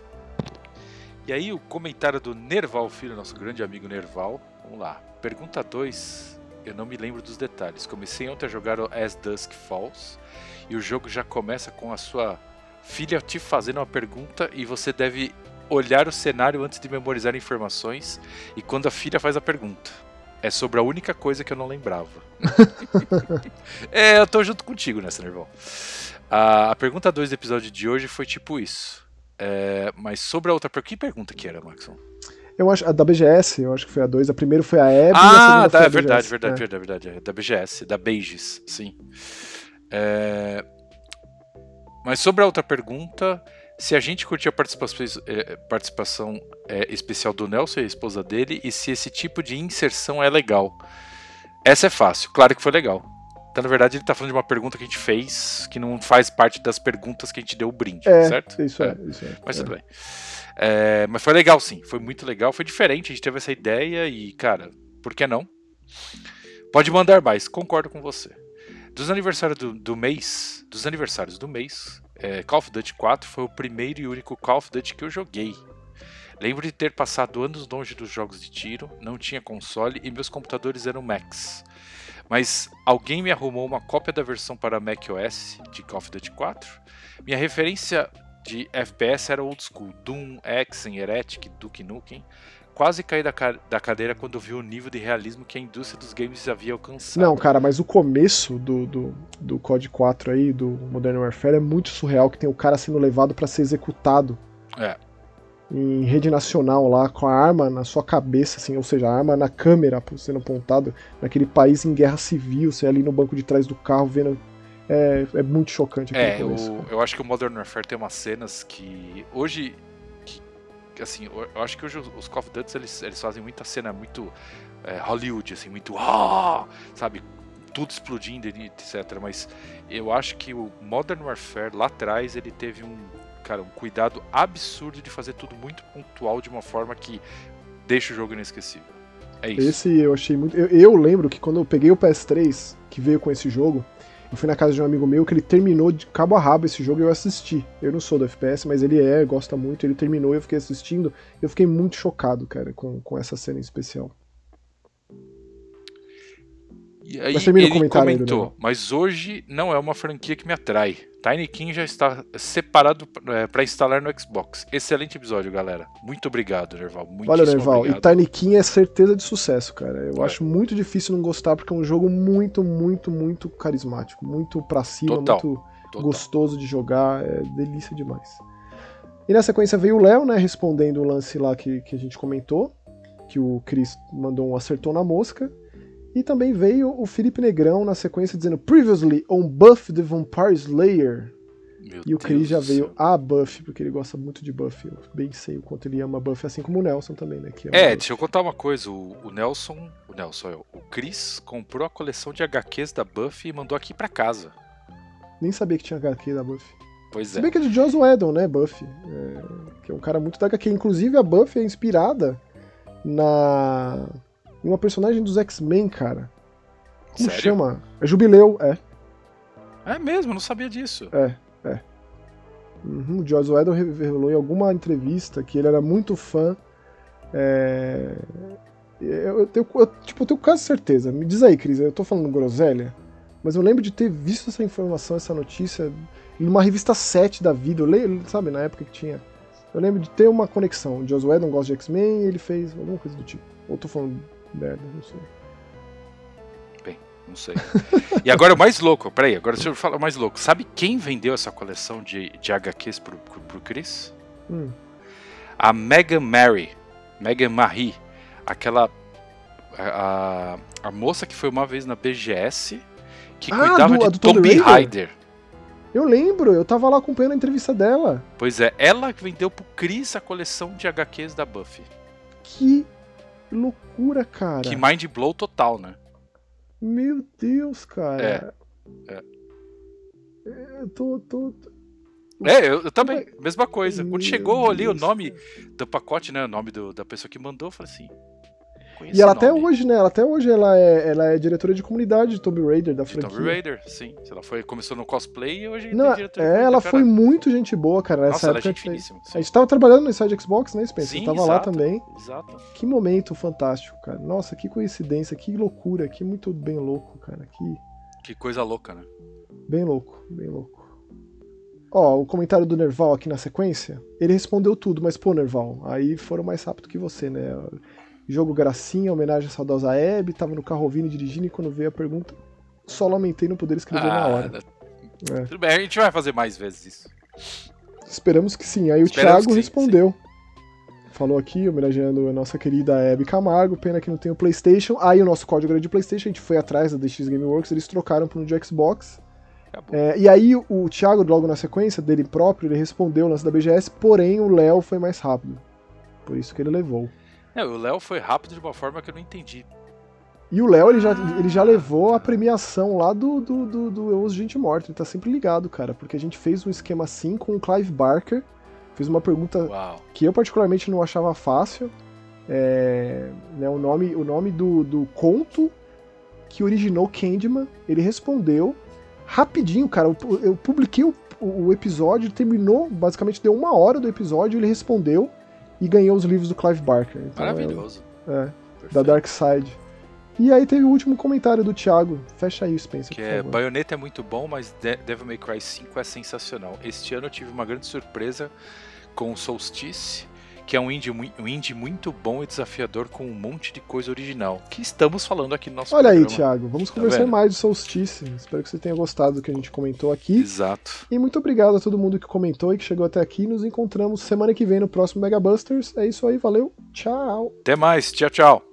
E aí, o comentário do Nerval Filho, nosso grande amigo Nerval. Vamos lá. Pergunta 2. Eu não me lembro dos detalhes. Comecei ontem a jogar o As Dusk Falls. E o jogo já começa com a sua filha te fazendo uma pergunta e você deve olhar o cenário antes de memorizar informações. E quando a filha faz a pergunta, é sobre a única coisa que eu não lembrava. é, eu tô junto contigo nessa, Nervão. A, a pergunta 2 do episódio de hoje foi tipo isso. É, mas sobre a outra. Que pergunta que era, Maxon? Eu acho, a da BGS, eu acho que foi a 2. A primeira foi a Hebe. Ah, tá, é verdade, verdade, é. verdade, verdade. É da BGS, da Beiges, sim. É, mas sobre a outra pergunta, se a gente curtiu a participação, é, participação é, especial do Nelson e a esposa dele, e se esse tipo de inserção é legal. Essa é fácil, claro que foi legal. Então, na verdade, ele está falando de uma pergunta que a gente fez, que não faz parte das perguntas que a gente deu o brinde, é, certo? Isso é, é isso é. Mas tudo bem. É, mas foi legal, sim. Foi muito legal, foi diferente. A gente teve essa ideia e, cara, por que não? Pode mandar mais, concordo com você. Dos aniversários do, do mês, dos aniversários do mês, é, Call of Duty 4 foi o primeiro e único Call of Duty que eu joguei. Lembro de ter passado anos longe dos jogos de tiro, não tinha console e meus computadores eram Macs. Mas alguém me arrumou uma cópia da versão para macOS de Call of Duty 4. Minha referência de FPS era old school, Doom, Exen, Heretic, Duke Nukem quase caí da, da cadeira quando vi o nível de realismo que a indústria dos games havia alcançado. Não, cara, mas o começo do, do, do COD 4 aí, do Modern Warfare, é muito surreal, que tem o cara sendo levado para ser executado. É. Em rede nacional lá, com a arma na sua cabeça, assim, ou seja, a arma na câmera sendo apontada naquele país em guerra civil, você ali no banco de trás do carro vendo é, é, muito chocante. É, eu, eu, acho que o Modern Warfare tem umas cenas que hoje assim, eu acho que hoje os Call of Duty eles, eles fazem muita cena muito é, Hollywood, assim, muito ah, sabe, tudo explodindo, etc. Mas eu acho que o Modern Warfare lá atrás ele teve um cara um cuidado absurdo de fazer tudo muito pontual de uma forma que deixa o jogo inesquecível. É isso. Esse eu achei muito. Eu, eu lembro que quando eu peguei o PS3 que veio com esse jogo eu fui na casa de um amigo meu que ele terminou de cabo a rabo esse jogo e eu assisti. Eu não sou do FPS, mas ele é, gosta muito, ele terminou e eu fiquei assistindo. Eu fiquei muito chocado, cara, com, com essa cena em especial. E aí mas ele comentou, aí, mas hoje não é uma franquia que me atrai. Tiny King já está separado é, para instalar no Xbox. Excelente episódio, galera. Muito obrigado, Nerval. Olha, Nerval, obrigado. e Tiny King é certeza de sucesso, cara. Eu é. acho muito difícil não gostar, porque é um jogo muito, muito, muito carismático. Muito pra cima, Total. muito Total. gostoso de jogar. É delícia demais. E na sequência veio o Léo, né, respondendo o lance lá que, que a gente comentou, que o Chris mandou um acertou na mosca. E também veio o Felipe Negrão na sequência dizendo Previously on Buff the Vampire Slayer. Meu e o Chris já veio a Buff, porque ele gosta muito de Buff. Eu bem sei o quanto ele ama Buff, assim como o Nelson também, né? é, deixa eu contar uma coisa. O, o Nelson, o Nelson, o Chris comprou a coleção de HQs da Buff e mandou aqui para casa. Nem sabia que tinha HQ da Buff. Pois Se é. bem que é de Joss Whedon, né, Buff? É, que é um cara muito da HQ. Inclusive a Buff é inspirada na e uma personagem dos X-Men, cara. Como Sério? chama? É Jubileu, é. É mesmo, não sabia disso. É, é. Uhum, o Joss Whedon revelou em alguma entrevista que ele era muito fã é, Eu, eu, tenho, eu, tipo, eu tenho quase certeza. Me diz aí, Cris, eu tô falando groselha, mas eu lembro de ter visto essa informação, essa notícia, em uma revista 7 da vida, eu lembro, sabe, na época que tinha. Eu lembro de ter uma conexão. O Joss Whedon gosta de X-Men e ele fez alguma coisa do tipo. Ou tô falando merda, não sei. Bem, não sei. e agora o mais louco, peraí, agora deixa eu falar o mais louco. Sabe quem vendeu essa coleção de, de HQs pro, pro, Chris? Hum. A Megan Mary. Megan Marie. Aquela. A, a moça que foi uma vez na BGS que Ah, cuidava do- de Tomb Raider? Raider. Eu lembro, eu tava lá acompanhando a entrevista dela. Pois é, ela vendeu pro Chris a coleção de HQs da Buffy. Que loucura, cara. Que mind blow total, né? Meu Deus, cara. É, é. Eu tô, tô, tô- É, eu, eu também, mesma coisa. Quando chegou ali o nome do pacote, né? O nome do- da pessoa que mandou, eu falei assim. Conheço E ela até hoje, né? Ela até hoje ela é, ela é diretora de comunidade de Tomb Raider da De franquia. Tomb Raider, sim. Ela foi, começou no cosplay e hoje Não, tem diretora de é, ela foi muito gente boa, cara. Nessa Nossa, ela é gente a gente- finíssima. a gente tava trabalhando no Inside Xbox, né, Spencer? Sim, Eu tava lá exato, também. Exato. Que momento fantástico, cara. Nossa, que coincidência, que loucura, que muito bem louco, cara. Que Que coisa louca, né? bem louco, bem louco. Ó, o comentário do Nerval aqui na sequência, ele respondeu tudo, mas pô, Nerval, aí foram mais rápido que você, né? Jogo gracinha, homenagem à saudosa Abby, tava no carro ouvindo e dirigindo e quando veio a pergunta, só lamentei não poder escrever na hora. É. Tudo bem, a gente vai fazer mais vezes isso. Esperamos que sim. Aí o Esperamos Thiago que sim, respondeu. Falou aqui, homenageando a nossa querida Abby Camargo, pena que não tem o PlayStation. Aí o nosso código era de PlayStation, a gente foi atrás da DX Gameworks, eles trocaram para um de Xbox. É, e aí o Thiago, logo na sequência dele próprio, ele respondeu o lance da BGS, porém o Léo foi mais rápido. Por isso que ele levou. É, o Léo foi rápido de uma forma que eu não entendi. E o Léo, ele já, ele já levou a premiação lá do, do, do, do Eu Uso Gente Morta. Ele tá sempre ligado, cara. Porque a gente fez um esquema assim com o Clive Barker. Fez uma pergunta Uau. que eu particularmente não achava fácil. É, né, o nome, o nome do, do conto que originou Candyman, ele respondeu rapidinho, cara. Eu, eu publiquei o, o episódio, terminou, basicamente deu uma hora do episódio, ele respondeu e ganhou os livros do Clive Barker. Então, Maravilhoso. é, é, da. Dark Side. E aí teve o último comentário do Thiago. Fecha aí, Spencer, Que é. Bayonetta é muito bom, mas De- Devil May Cry 5 é sensacional. Este ano eu tive uma grande surpresa com o Solstice, que é um indie, um indie muito bom e desafiador com um monte de coisa original. Que estamos falando aqui no nosso Olha aí, programa. Thiago. Vamos Tá conversar vendo? mais de Solstice. Espero que você tenha gostado do que a gente comentou aqui. Exato. E muito obrigado a todo mundo que comentou e que chegou até aqui. Nos encontramos semana que vem no próximo Mega Busters. É isso aí, valeu, tchau! Até mais. Tchau, tchau.